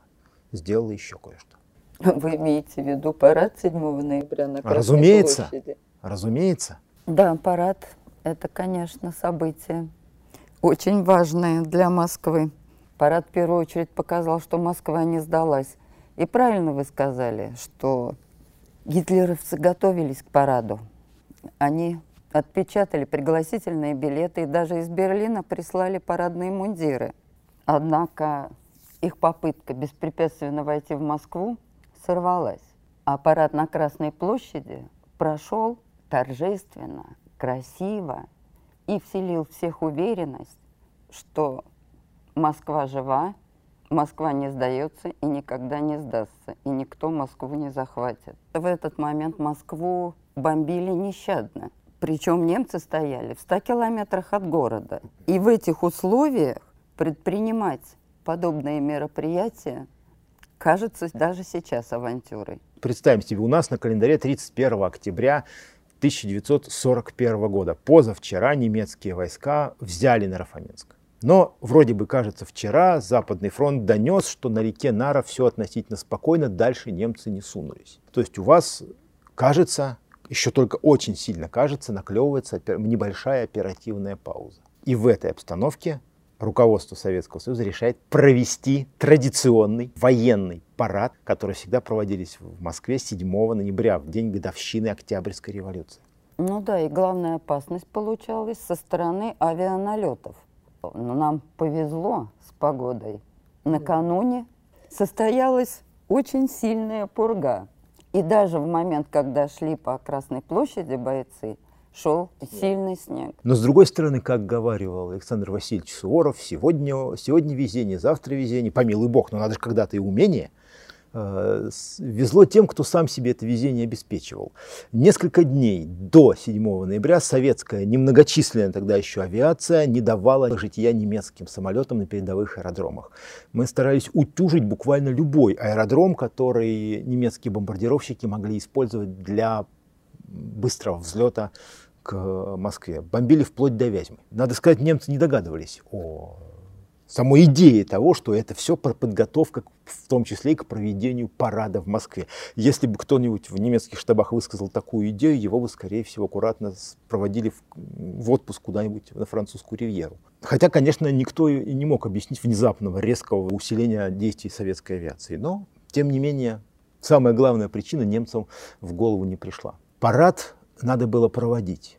сделало еще кое-что. Вы имеете в виду парад 7 ноября на Красной Разумеется. площади? Разумеется. Да, парад – это, конечно, событие очень важное для Москвы. Парад в первую очередь показал, что Москва не сдалась. И правильно вы сказали, что гитлеровцы готовились к параду. Они отпечатали пригласительные билеты и даже из Берлина прислали парадные мундиры. Однако их попытка беспрепятственно войти в Москву сорвалась. А парад на Красной площади прошел торжественно, красиво и вселил всех уверенность, что Москва жива, Москва не сдается и никогда не сдастся, и никто Москву не захватит. В этот момент Москву бомбили нещадно. Причем немцы стояли в 100 километрах от города. И в этих условиях предпринимать подобные мероприятия кажется даже сейчас авантюрой. Представим себе, у нас на календаре 31 октября 1941 года. Позавчера немецкие войска взяли Нарафаминск. Но вроде бы, кажется, вчера Западный фронт донес, что на реке Нара все относительно спокойно, дальше немцы не сунулись. То есть у вас, кажется, еще только очень сильно кажется, наклевывается небольшая оперативная пауза. И в этой обстановке руководство Советского Союза решает провести традиционный военный парад, который всегда проводились в Москве 7 ноября, в день годовщины Октябрьской революции. Ну да, и главная опасность получалась со стороны авианалетов. Но нам повезло с погодой. Накануне состоялась очень сильная пурга. И даже в момент, когда шли по Красной площади бойцы, шел сильный снег. Но с другой стороны, как говаривал Александр Васильевич Суворов, сегодня, сегодня везение, завтра везение, помилуй бог, но надо же когда-то и умение. Э, везло тем, кто сам себе это везение обеспечивал. Несколько дней до 7 ноября советская, немногочисленная тогда еще авиация не давала жития немецким самолетам на передовых аэродромах. Мы старались утюжить буквально любой аэродром, который немецкие бомбардировщики могли использовать для быстрого взлета к Москве. Бомбили вплоть до Вязьмы. Надо сказать, немцы не догадывались о самой идее того, что это все подготовка, в том числе и к проведению парада в Москве. Если бы кто-нибудь в немецких штабах высказал такую идею, его бы, скорее всего, аккуратно проводили в, в отпуск куда-нибудь на французскую ривьеру. Хотя, конечно, никто и не мог объяснить внезапного резкого усиления действий советской авиации. Но, тем не менее, самая главная причина немцам в голову не пришла. Парад надо было проводить.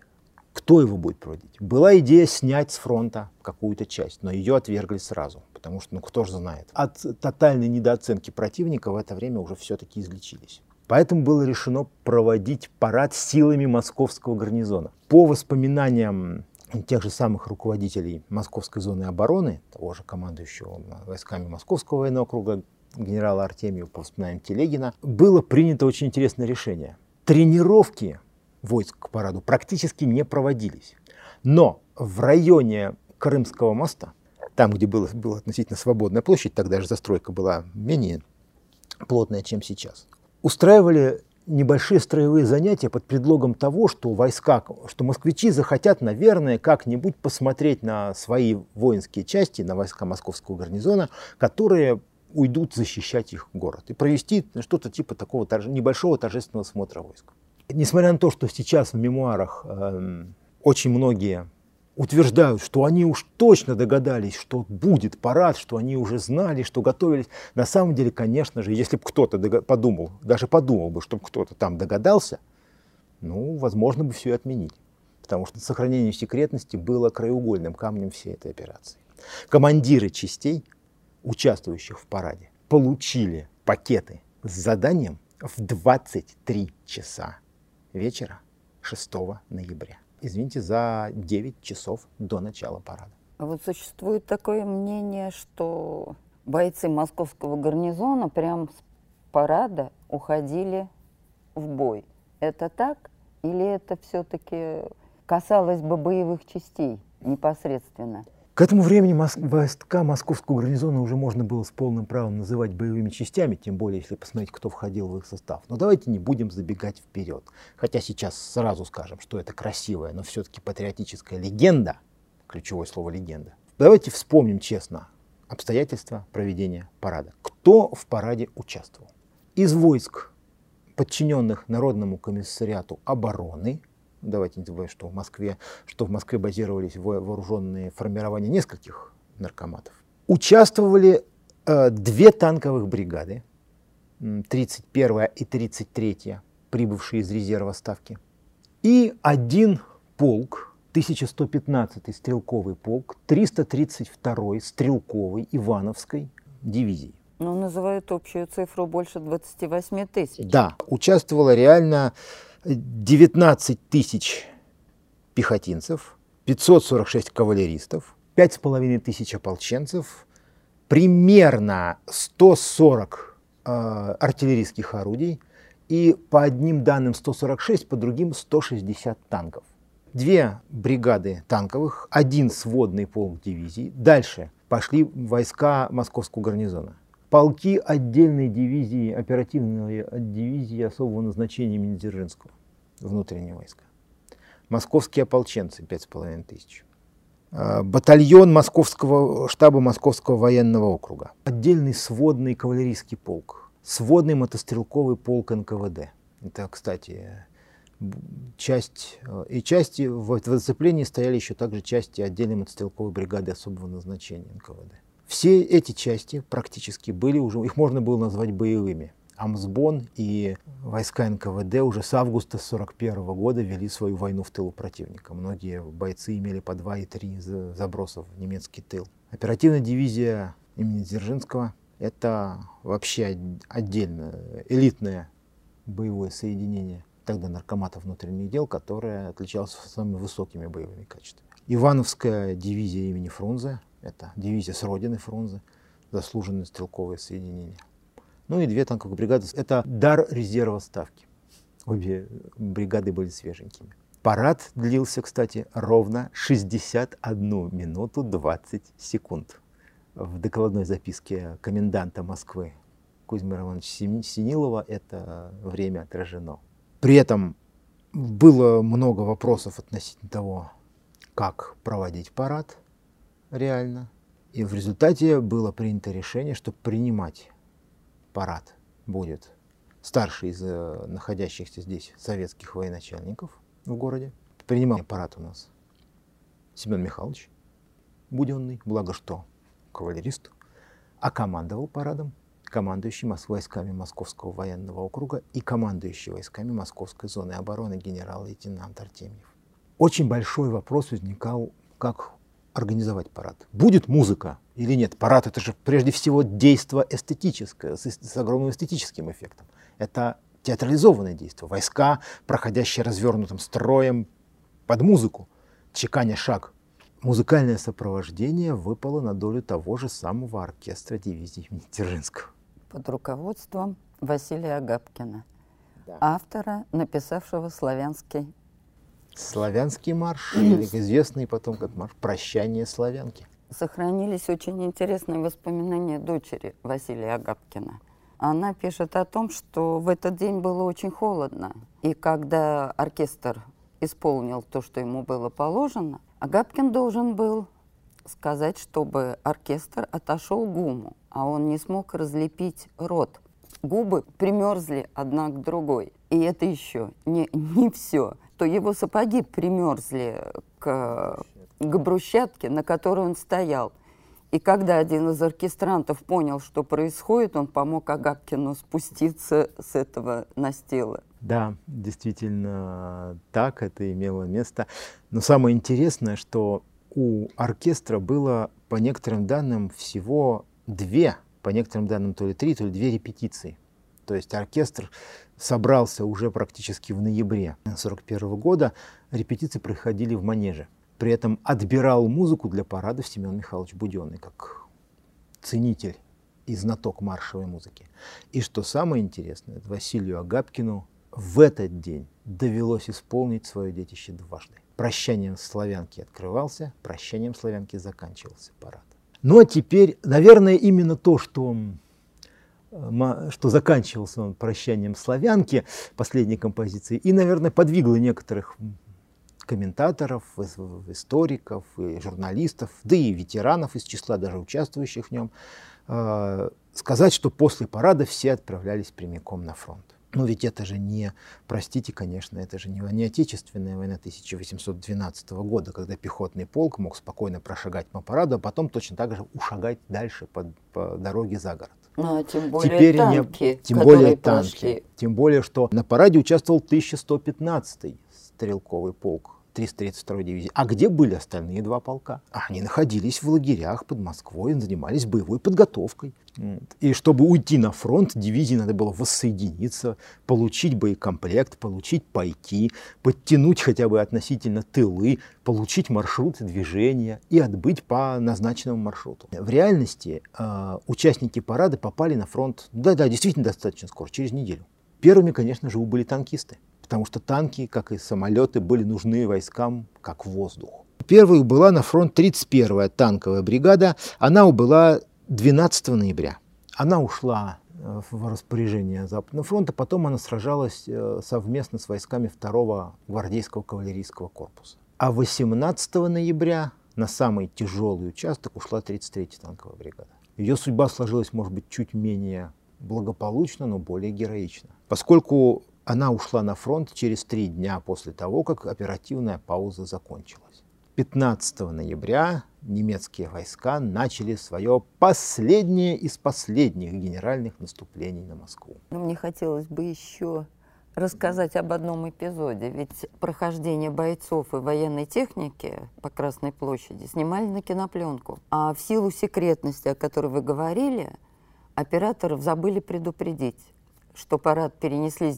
Кто его будет проводить? Была идея снять с фронта какую-то часть, но ее отвергли сразу, потому что, ну, кто же знает. От тотальной недооценки противника в это время уже все-таки излечились. Поэтому было решено проводить парад силами московского гарнизона. По воспоминаниям тех же самых руководителей Московской зоны обороны, того же командующего войсками Московского военного округа генерала Артемьева, по воспоминаниям Телегина, было принято очень интересное решение – тренировки войск к параду практически не проводились. Но в районе Крымского моста, там, где была, была относительно свободная площадь, тогда же застройка была менее плотная, чем сейчас, устраивали небольшие строевые занятия под предлогом того, что войска, что москвичи захотят, наверное, как-нибудь посмотреть на свои воинские части, на войска московского гарнизона, которые уйдут защищать их город и провести что-то типа такого торж... небольшого торжественного смотра войск. Несмотря на то, что сейчас в мемуарах э, очень многие утверждают, что они уж точно догадались, что будет парад, что они уже знали, что готовились. На самом деле, конечно же, если бы кто-то подумал, даже подумал бы, чтобы кто-то там догадался, ну, возможно бы все отменить. Потому что сохранение секретности было краеугольным камнем всей этой операции. Командиры частей участвующих в параде получили пакеты с заданием в 23 часа вечера 6 ноября. Извините, за 9 часов до начала парада. А вот существует такое мнение, что бойцы московского гарнизона прям с парада уходили в бой. Это так? Или это все-таки касалось бы боевых частей непосредственно. К этому времени мос- войска московского гарнизона уже можно было с полным правом называть боевыми частями, тем более если посмотреть, кто входил в их состав. Но давайте не будем забегать вперед. Хотя сейчас сразу скажем, что это красивая, но все-таки патриотическая легенда, ключевое слово легенда. Давайте вспомним честно обстоятельства проведения парада. Кто в параде участвовал? Из войск, подчиненных Народному комиссариату обороны, давайте не забывать, что в Москве, что в Москве базировались во- вооруженные формирования нескольких наркоматов. Участвовали э, две танковых бригады, м, 31 и 33, прибывшие из резерва ставки, и один полк, 1115 стрелковый полк, 332 стрелковой Ивановской дивизии. Ну, называют общую цифру больше 28 тысяч. Да, участвовало реально 19 тысяч пехотинцев, 546 кавалеристов, 5,5 тысяч ополченцев, примерно 140 э, артиллерийских орудий и по одним данным 146, по другим 160 танков. Две бригады танковых, один сводный полк дивизии. Дальше пошли войска московского гарнизона. Полки отдельной дивизии, оперативной дивизии особого назначения имени внутренние войска. Московские ополченцы, 5,5 тысяч. А, Батальон московского штаба Московского военного округа. Отдельный сводный кавалерийский полк. Сводный мотострелковый полк НКВД. Это, кстати, часть, э, и части в, в оцеплении стояли еще также части отдельной мотострелковой бригады особого назначения НКВД. Все эти части практически были уже, их можно было назвать боевыми. Амсбон и войска НКВД уже с августа 1941 года вели свою войну в тылу противника. Многие бойцы имели по два и три за- забросов в немецкий тыл. Оперативная дивизия имени Дзержинского – это вообще отдельно элитное боевое соединение тогда наркоматов внутренних дел, которое отличалось самыми высокими боевыми качествами. Ивановская дивизия имени Фрунзе – это дивизия с родины Фрунзе, заслуженное стрелковое соединение. Ну и две танковых бригады – это дар резерва ставки. Обе бригады были свеженькими. Парад длился, кстати, ровно 61 минуту 20 секунд. В докладной записке коменданта Москвы Кузьмы Романовича Сини- Синилова это время отражено. При этом было много вопросов относительно того, как проводить парад реально. И в результате было принято решение, что принимать парад будет старший из э, находящихся здесь советских военачальников в городе. Принимал парад у нас Семен Михайлович Буденный, благо что кавалерист, а командовал парадом командующий войсками Московского военного округа и командующий войсками Московской зоны обороны генерал-лейтенант Артемьев. Очень большой вопрос возникал, как организовать парад. Будет музыка или нет? Парад это же прежде всего действо эстетическое, с, с огромным эстетическим эффектом. Это театрализованное действие. Войска, проходящие развернутым строем под музыку, чеканя шаг. Музыкальное сопровождение выпало на долю того же самого оркестра дивизии имени Дзержинского. Под руководством Василия Агапкина, Да. автора, написавшего славянский Славянский марш, известный потом как марш «Прощание славянки». Сохранились очень интересные воспоминания дочери Василия Агапкина. Она пишет о том, что в этот день было очень холодно. И когда оркестр исполнил то, что ему было положено, Агапкин должен был сказать, чтобы оркестр отошел к гуму, а он не смог разлепить рот. Губы примерзли одна к другой. И это еще не, не все. То его сапоги примерзли к, к брусчатке, на которой он стоял. И когда один из оркестрантов понял, что происходит, он помог Агапкину спуститься с этого настила. Да, действительно так это имело место. Но самое интересное, что у оркестра было, по некоторым данным, всего две, по некоторым данным, то ли три, то ли две репетиции. То есть оркестр собрался уже практически в ноябре 1941 года. Репетиции проходили в манеже. При этом отбирал музыку для парадов Семен Михайлович Буденный, как ценитель и знаток маршевой музыки. И что самое интересное, Василию Агапкину в этот день довелось исполнить свое детище дважды. Прощанием славянки открывался, прощанием славянки заканчивался парад. Ну а теперь, наверное, именно то, что, что заканчивался он прощанием славянки, последней композиции, и, наверное, подвигло некоторых комментаторов, историков, и журналистов, да и ветеранов из числа даже участвующих в нем, э, сказать, что после парада все отправлялись прямиком на фронт. Но ведь это же не, простите, конечно, это же не, не отечественная война 1812 года, когда пехотный полк мог спокойно прошагать по параду, а потом точно так же ушагать дальше по, по дороге за город. Ну, а тем более Теперь танки, не, тем более танки. Прошли. Тем более, что на параде участвовал 1115 стрелковый полк 332 дивизии. А где были остальные два полка? Они находились в лагерях под Москвой, занимались боевой подготовкой. И чтобы уйти на фронт, дивизии надо было воссоединиться, получить боекомплект, получить пайки, подтянуть хотя бы относительно тылы, получить маршруты движения и отбыть по назначенному маршруту. В реальности э, участники парада попали на фронт, да-да, действительно достаточно скоро, через неделю. Первыми, конечно же, были танкисты потому что танки, как и самолеты, были нужны войскам как воздух. Первой была на фронт 31-я танковая бригада. Она убыла 12 ноября. Она ушла э, в распоряжение Западного фронта, потом она сражалась э, совместно с войсками 2-го гвардейского кавалерийского корпуса. А 18 ноября на самый тяжелый участок ушла 33-я танковая бригада. Ее судьба сложилась, может быть, чуть менее благополучно, но более героично. Поскольку она ушла на фронт через три дня после того, как оперативная пауза закончилась. 15 ноября немецкие войска начали свое последнее из последних генеральных наступлений на Москву. Мне хотелось бы еще рассказать об одном эпизоде. Ведь прохождение бойцов и военной техники по Красной площади снимали на кинопленку. А в силу секретности, о которой вы говорили, операторов забыли предупредить, что парад перенесли с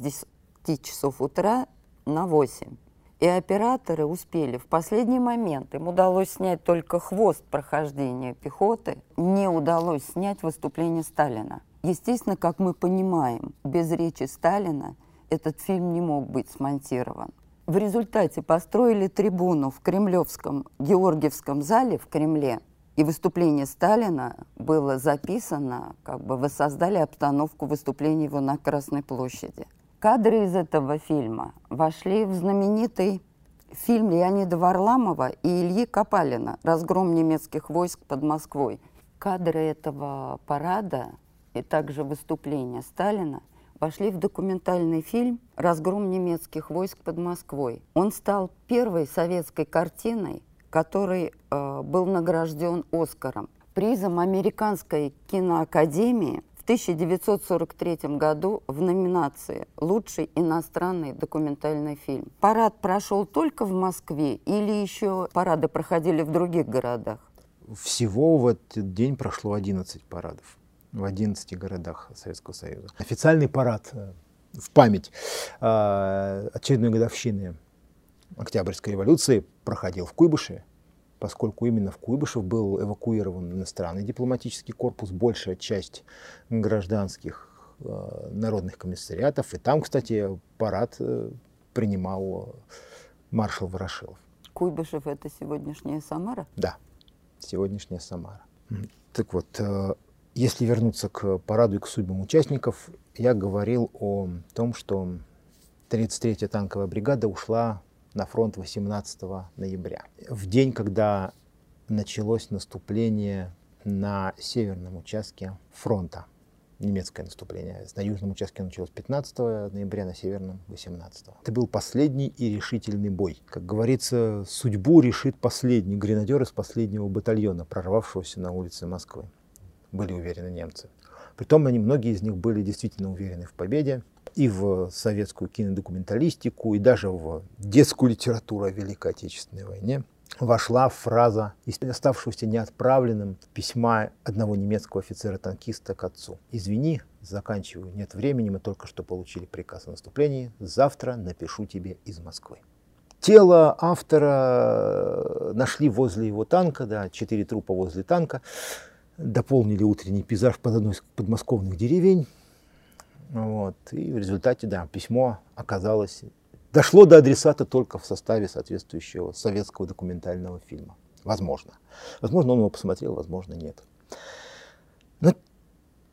10 часов утра на 8. И операторы успели в последний момент. Им удалось снять только хвост прохождения пехоты. Не удалось снять выступление Сталина. Естественно, как мы понимаем, без речи Сталина этот фильм не мог быть смонтирован. В результате построили трибуну в Кремлевском Георгиевском зале в Кремле, и выступление Сталина было записано, как бы воссоздали обстановку выступления его на Красной площади. Кадры из этого фильма вошли в знаменитый фильм Леонида Варламова и Ильи Копалина «Разгром немецких войск под Москвой». Кадры этого парада и также выступления Сталина вошли в документальный фильм «Разгром немецких войск под Москвой». Он стал первой советской картиной, который э, был награжден Оскаром, призом Американской киноакадемии в 1943 году в номинации «Лучший иностранный документальный фильм». Парад прошел только в Москве или еще парады проходили в других городах? Всего в этот день прошло 11 парадов в 11 городах Советского Союза. Официальный парад э, в память э, очередной годовщины Октябрьской революции проходил в Куйбышеве поскольку именно в Куйбышев был эвакуирован иностранный дипломатический корпус, большая часть гражданских э, народных комиссариатов. И там, кстати, парад э, принимал маршал Ворошилов. Куйбышев – это сегодняшняя Самара? Да, сегодняшняя Самара. Так вот, э, если вернуться к параду и к судьбам участников, я говорил о том, что 33-я танковая бригада ушла на фронт 18 ноября. В день, когда началось наступление на северном участке фронта, немецкое наступление. На южном участке началось 15 ноября, на северном 18. Это был последний и решительный бой. Как говорится, судьбу решит последний гренадер из последнего батальона, прорвавшегося на улице Москвы. Были уверены немцы. Притом они, многие из них были действительно уверены в победе и в советскую кинодокументалистику, и даже в детскую литературу о Великой Отечественной войне вошла фраза из оставшегося неотправленным письма одного немецкого офицера-танкиста к отцу. «Извини, заканчиваю, нет времени, мы только что получили приказ о наступлении, завтра напишу тебе из Москвы». Тело автора нашли возле его танка, да, четыре трупа возле танка, дополнили утренний пейзаж под одной из подмосковных деревень, Вот. И в результате, да, письмо оказалось, дошло до адресата только в составе соответствующего советского документального фильма. Возможно. Возможно, он его посмотрел, возможно, нет. Но,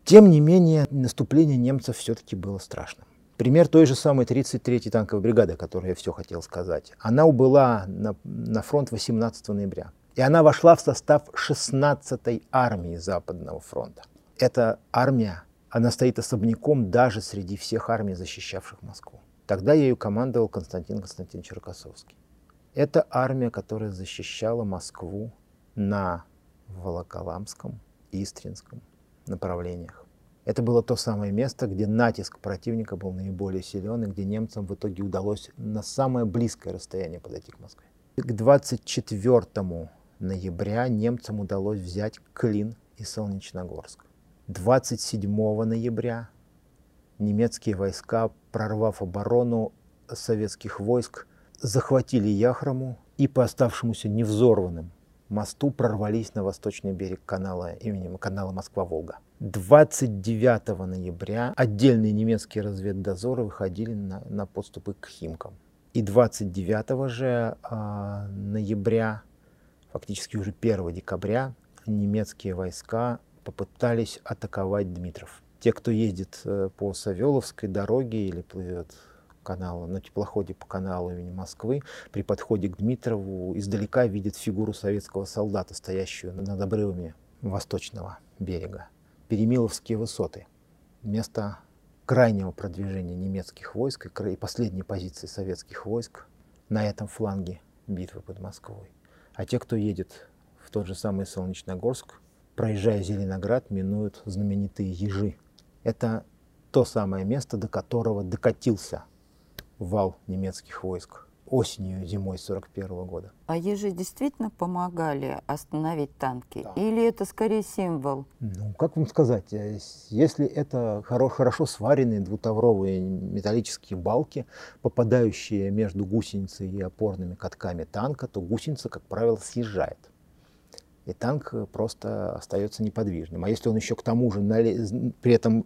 тем не менее, наступление немцев все-таки было страшным. Пример той же самой 33-й танковой бригады, о которой я все хотел сказать. Она убыла на, на фронт 18 ноября. И она вошла в состав 16-й армии Западного фронта. Эта армия, она стоит особняком даже среди всех армий, защищавших Москву. Тогда ею командовал Константин Константинович Рокоссовский. Это армия, которая защищала Москву на Волоколамском, Истринском направлениях. Это было то самое место, где натиск противника был наиболее силен, и где немцам в итоге удалось на самое близкое расстояние подойти к Москве. К 24 ноября немцам удалось взять Клин и Солнечногорск. 27 ноября немецкие войска, прорвав оборону советских войск, захватили Яхрому и по оставшемуся невзорванным мосту прорвались на восточный берег канала имени канала Москва-Волга. 29 ноября отдельные немецкие разведдозоры выходили на, на подступы к Химкам. И 29 же э, ноября, фактически уже 1 декабря, немецкие войска попытались атаковать Дмитров. Те, кто ездит э, по Савеловской дороге или плывет канала, на теплоходе по каналу имени Москвы, при подходе к Дмитрову издалека видит фигуру советского солдата, стоящую над обрывами восточного берега. Перемиловские высоты. Место крайнего продвижения немецких войск и последней позиции советских войск на этом фланге битвы под Москвой. А те, кто едет в тот же самый Солнечногорск, проезжая Зеленоград, минуют знаменитые ежи. Это то самое место, до которого докатился вал немецких войск осенью, зимой 41 года. А ежи действительно помогали остановить танки? Да. Или это скорее символ? Ну, как вам сказать, э, если это хоро- хорошо сваренные двутавровые металлические балки, попадающие между гусеницей и опорными катками танка, то гусеница, как правило, съезжает и танк просто остается неподвижным. А если он еще к тому же налез, при этом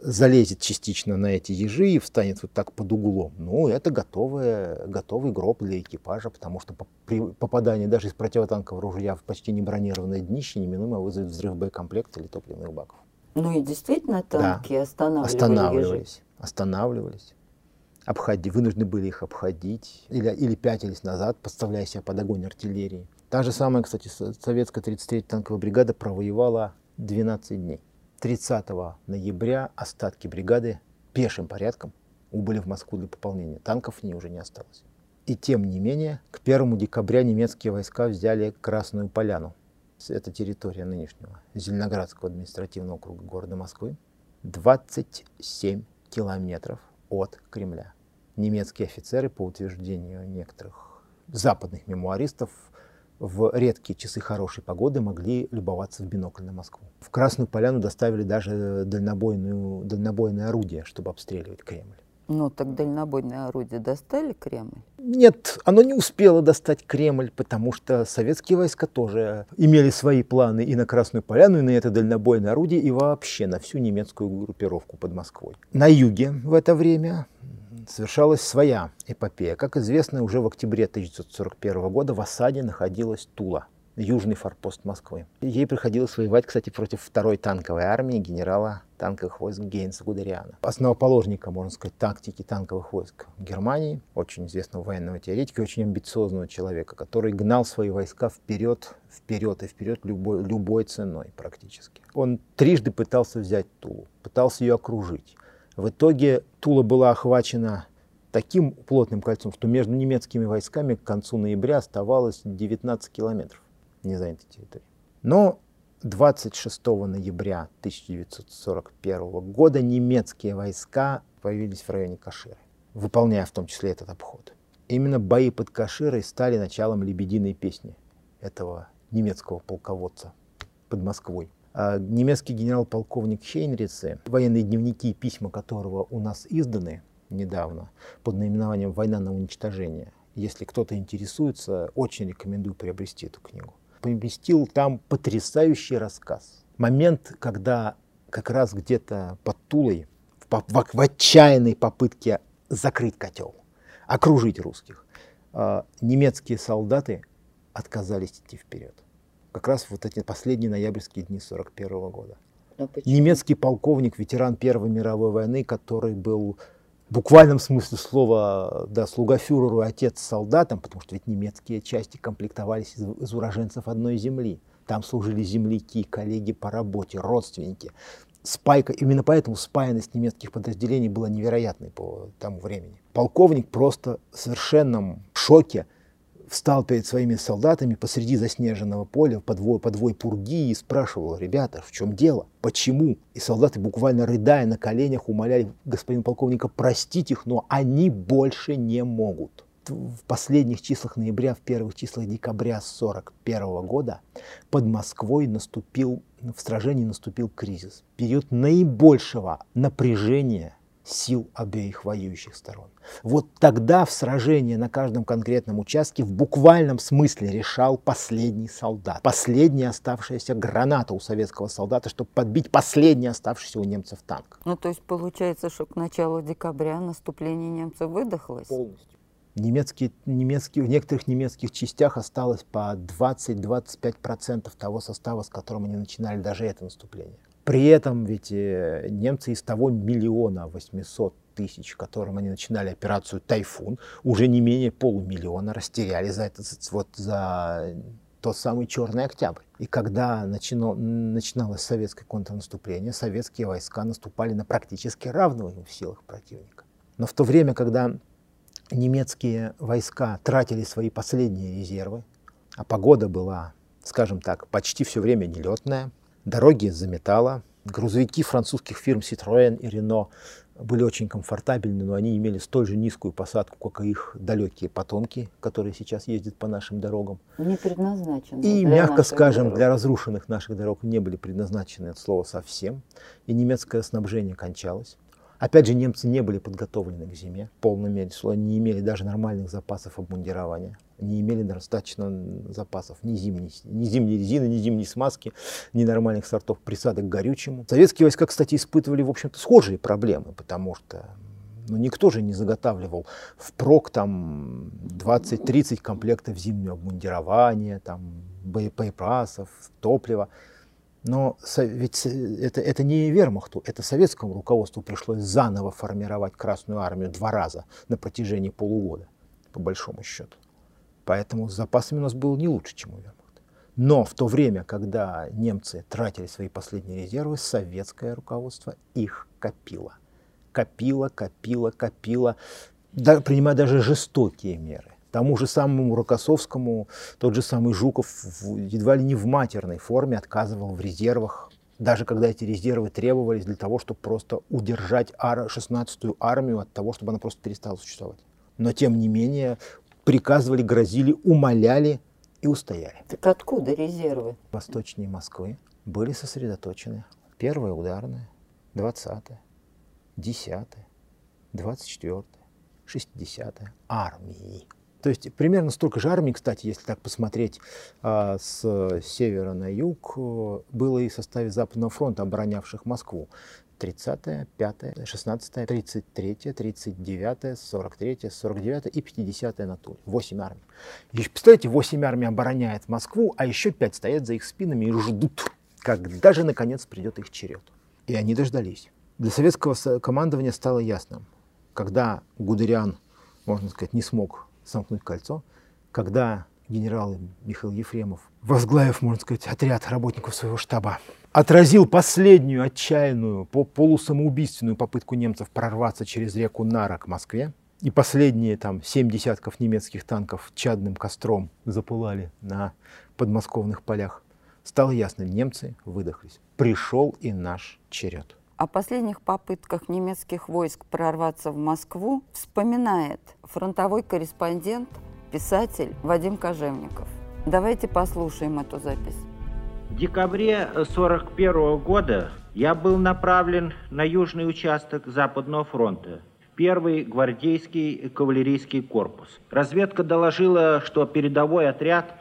залезет частично на эти ежи и встанет вот так под углом, ну, это готовый, готовый гроб для экипажа, потому что при попадании даже из противотанкового ружья в почти не бронированное днище неминуемо вызовет взрыв боекомплекта или топливных баков. Ну и действительно танки Да. останавливали Останавливались, ежи. останавливались. Обходи, вынуждены были их обходить или, или пятились назад, подставляя себя под огонь артиллерии. Та же самая, кстати, со- советская 33-я танковая бригада провоевала 12 дней. 30 ноября остатки бригады пешим порядком убыли в Москву для пополнения. Танков в ней уже не осталось. И тем не менее, к 1 декабря немецкие войска взяли Красную Поляну. Это территория нынешнего Зеленоградского административного округа города Москвы. 27 километров от Кремля. Немецкие офицеры, по утверждению некоторых западных мемуаристов, в редкие часы хорошей погоды могли любоваться в бинокль на Москву. В Красную Поляну доставили даже дальнобойную, дальнобойное орудие, чтобы обстреливать Кремль. Ну так дальнобойное орудие достали Кремль? Нет, оно не успело достать Кремль, потому что советские войска тоже имели свои планы и на Красную Поляну, и на это дальнобойное орудие, и вообще на всю немецкую группировку под Москвой. На юге в это время совершалась своя эпопея. Как известно, уже в октябре 1941 года в осаде находилась Тула, южный форпост Москвы. Ей приходилось воевать, кстати, против второй танковой армии генерала танковых войск Гейнса Гудериана. Основоположника, можно сказать, тактики танковых войск Германии, очень известного военного теоретика, очень амбициозного человека, который гнал свои войска вперед, вперед и вперед любой, любой ценой практически. Он трижды пытался взять Тулу, пытался ее окружить. В итоге Тула была охвачена таким плотным кольцом, что между немецкими войсками к концу ноября оставалось 19 километров незанятой территории. Но 26 ноября 1941 года немецкие войска появились в районе Каширы, выполняя в том числе этот обход. Именно бои под Каширой стали началом лебединой песни этого немецкого полководца под Москвой. А немецкий генерал-полковник Хейнрице, военные дневники и письма которого у нас изданы недавно под наименованием «Война на уничтожение». Если кто-то интересуется, очень рекомендую приобрести эту книгу. Поместил там потрясающий рассказ. Момент, когда как раз где-то под Тулой, в, в, в отчаянной попытке закрыть котел, окружить русских. А, немецкие солдаты отказались идти вперед. Как раз вот эти последние ноябрьские дни 1941 года. Немецкий полковник, ветеран Первой мировой войны, который был в буквальном смысле слова, да, слуга фюреру и отец солдатам, потому что ведь немецкие части комплектовались из, из уроженцев одной земли. Там служили земляки, коллеги по работе, родственники. Спайка, именно поэтому спаянность немецких подразделений была невероятной по тому времени. Полковник просто в совершенном шоке встал перед своими солдатами посреди заснеженного поля подвой, подвой пурги и спрашивал, ребята, в чем дело, почему? И солдаты, буквально рыдая на коленях, умоляли господина полковника простить их, но они больше не могут. В последних числах ноября, в первых числах декабря 1941 года под Москвой наступил, в сражении наступил кризис. Период наибольшего напряжения сил обеих воюющих сторон. Вот тогда в сражении на каждом конкретном участке в буквальном смысле решал последний солдат. Последняя оставшаяся граната у советского солдата, чтобы подбить последний оставшийся у немцев танк. Ну, то есть получается, что к началу декабря наступление немцев выдохлось? Полностью. Немецкие, немецкие, в некоторых немецких частях осталось по 20-25% того состава, с которым они начинали даже это наступление. При этом ведь э, немцы из того миллиона 800 тысяч, которым они начинали операцию «Тайфун», уже не менее полумиллиона растеряли за, этот, вот, за тот самый Черный Октябрь. И когда начино, начиналось советское контрнаступление, советские войска наступали на практически равную в силах противника. Но в то время, когда немецкие войска тратили свои последние резервы, а погода была, скажем так, почти все время нелетная, Дороги заметало. Грузовики французских фирм Citroën и Renault были очень комфортабельны, но они имели столь же низкую посадку, как и их далекие потомки, которые сейчас ездят по нашим дорогам. Не предназначены. И, мягко скажем, дорог. для разрушенных наших дорог не были предназначены от слова совсем. И немецкое снабжение кончалось. Опять же, немцы не были подготовлены к зиме в полной мере, не имели даже нормальных запасов обмундирования, не имели достаточно запасов ни зимней, ни зимней резины, ни зимней смазки, ни нормальных сортов присадок к горючему. Советские войска, кстати, испытывали, в общем-то, схожие проблемы, потому что ну, никто же не заготавливал впрок там 20-30 комплектов зимнего обмундирования, там, боеприпасов, топлива. Но ведь это, это не вермахту, это советскому руководству пришлось заново формировать Красную Армию два раза на протяжении полугода, по большому счету. Поэтому с запасами у нас было не лучше, чем у вермахта. Но в то время, когда немцы тратили свои последние резервы, советское руководство их копило. Копило, копило, копило, принимая даже жестокие меры. Тому же самому Рокоссовскому тот же самый Жуков едва ли не в матерной форме отказывал в резервах, даже когда эти резервы требовались для того, чтобы просто удержать 16-ю армию от того, чтобы она просто перестала существовать. Но тем не менее приказывали, грозили, умоляли и устояли. Так откуда резервы? Восточнее Москвы были сосредоточены первая ударная, 20-я, 10-я, 24-я, 60-я армии. То есть примерно столько же армий, кстати, если так посмотреть а, с севера на юг, э, было и в составе Западного фронта, оборонявших Москву. 30-я, 5-я, 16-я, 33-я, 39-я, 43-я, 49-я и 50-я на Туле. 8 армий. И, представляете, 8 армий обороняет Москву, а еще 5 стоят за их спинами и ждут, когда же наконец придет их черед. И они дождались. Для советского командования стало ясным, когда Гудериан, можно сказать, не смог сомкнуть кольцо, когда генерал Михаил Ефремов, возглавив, можно сказать, отряд работников своего штаба, отразил последнюю отчаянную, полусамоубийственную попытку немцев прорваться через реку Нара к Москве, и последние там семь десятков немецких танков чадным костром запылали на подмосковных полях, стало ясно, немцы выдохлись. Пришел и наш черед. О последних попытках немецких войск прорваться в Москву вспоминает фронтовой корреспондент, писатель Вадим Кожевников. Давайте послушаем эту запись. В декабре 1941 года я был направлен на южный участок Западного фронта, первый гвардейский кавалерийский корпус. Разведка доложила, что передовой отряд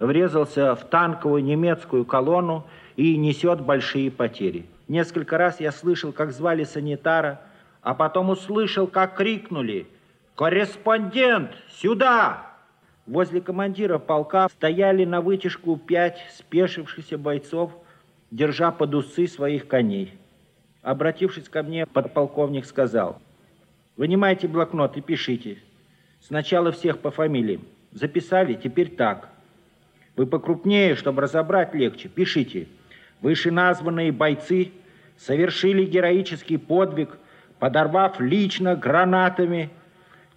врезался в танковую немецкую колонну и несет большие потери. Несколько раз я слышал, как звали санитара, а потом услышал, как крикнули «Корреспондент, сюда!» Возле командира полка стояли на вытяжку пять спешившихся бойцов, держа под усы своих коней. Обратившись ко мне, подполковник сказал, «Вынимайте блокнот и пишите. Сначала всех по фамилиям. Записали, теперь так. Вы покрупнее, чтобы разобрать легче. Пишите. Вышеназванные бойцы совершили героический подвиг, подорвав лично гранатами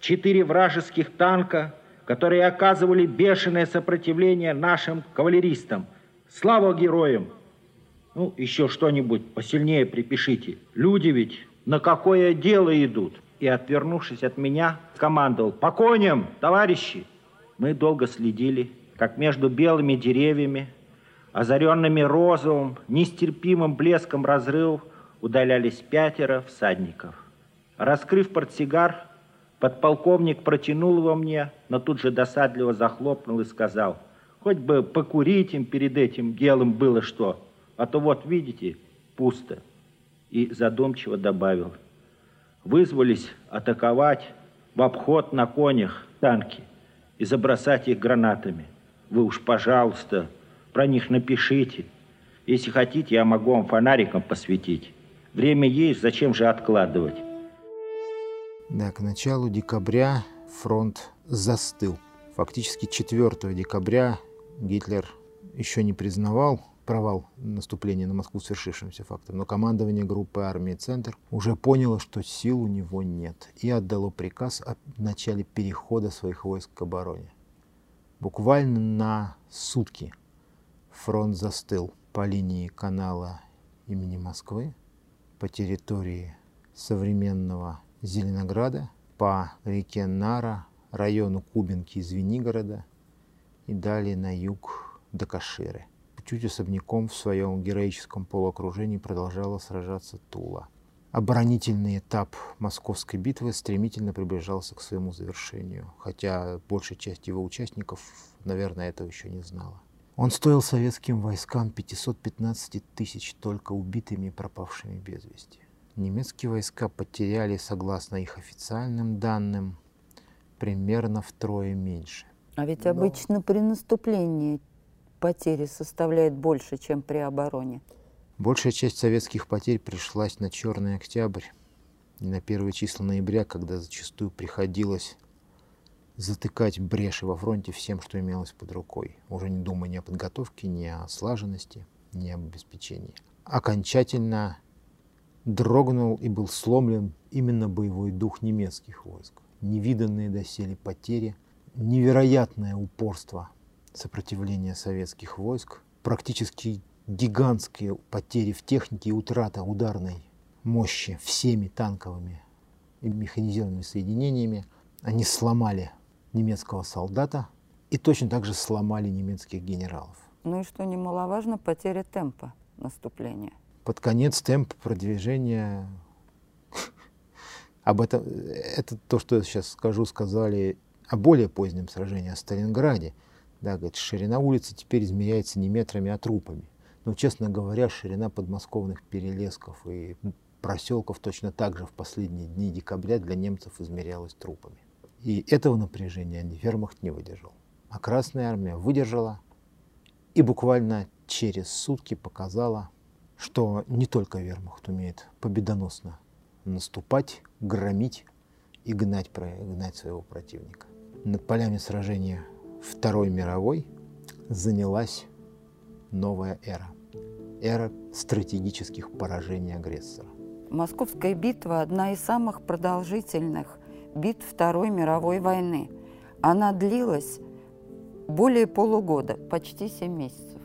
четыре вражеских танка, которые оказывали бешеное сопротивление нашим кавалеристам. Слава героям! Ну, еще что-нибудь посильнее припишите. Люди ведь на какое дело идут? И, отвернувшись от меня, командовал «По коням, товарищи!» Мы долго следили, как между белыми деревьями, озаренными розовым, нестерпимым блеском разрывов, удалялись пятеро всадников. Раскрыв портсигар, Подполковник протянул его мне, но тут же досадливо захлопнул и сказал, хоть бы покурить им перед этим делом было что, а то вот, видите, пусто. И задумчиво добавил, вызвались атаковать в обход на конях танки и забросать их гранатами. Вы уж, пожалуйста, про них напишите. Если хотите, я могу вам фонариком посветить. Время есть, зачем же откладывать? Да, к началу декабря фронт застыл. Фактически 4 декабря Гитлер еще не признавал провал наступления на Москву свершившимся фактом, но командование группы армии «Центр» уже поняло, что сил у него нет, и отдало приказ о начале перехода своих войск к обороне. Буквально на сутки фронт застыл по линии канала имени Москвы, по территории современного Зеленограда по реке Нара, району Кубинки и Звенигорода и далее на юг до Каширы. Чуть особняком в своем героическом полуокружении продолжала сражаться Тула. Оборонительный этап Московской битвы стремительно приближался к своему завершению, хотя большая часть его участников, наверное, этого еще не знала. Он стоил советским войскам 515 тысяч только убитыми и пропавшими без вести. Немецкие войска потеряли, согласно их официальным данным, примерно втрое меньше. А ведь Но... обычно при наступлении потери составляют больше, чем при обороне. Большая часть советских потерь пришлась на Черный Октябрь и на первые числа ноября, когда зачастую приходилось затыкать бреши во фронте всем, что имелось под рукой, уже не думая ни о подготовке, ни о слаженности, ни об обеспечении. Окончательно дрогнул и был сломлен именно боевой дух немецких войск. Невиданные доселе потери, невероятное упорство сопротивления советских войск, практически гигантские потери в технике и утрата ударной мощи всеми танковыми и механизированными соединениями, они сломали немецкого солдата и точно так же сломали немецких генералов. Ну и что немаловажно, потеря темпа наступления под конец темп продвижения об этом, это то, что я сейчас скажу, сказали о более позднем сражении, о Сталинграде. Да, говорит, ширина улицы теперь измеряется не метрами, а трупами. Но, честно говоря, ширина подмосковных перелесков и проселков точно так же в последние дни декабря для немцев измерялась трупами. И этого напряжения вермахт не выдержал. А Красная Армия выдержала и буквально через сутки показала, что не только вермахт умеет победоносно наступать, громить и гнать, гнать своего противника. Над полями сражения Второй мировой занялась новая эра. Эра стратегических поражений агрессора. Московская битва – одна из самых продолжительных битв Второй мировой войны. Она длилась более полугода, почти семь месяцев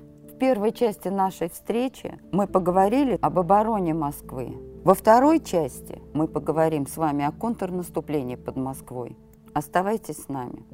первой части нашей встречи мы поговорили об обороне Москвы. Во второй части мы поговорим с вами о контрнаступлении под Москвой. Оставайтесь с нами.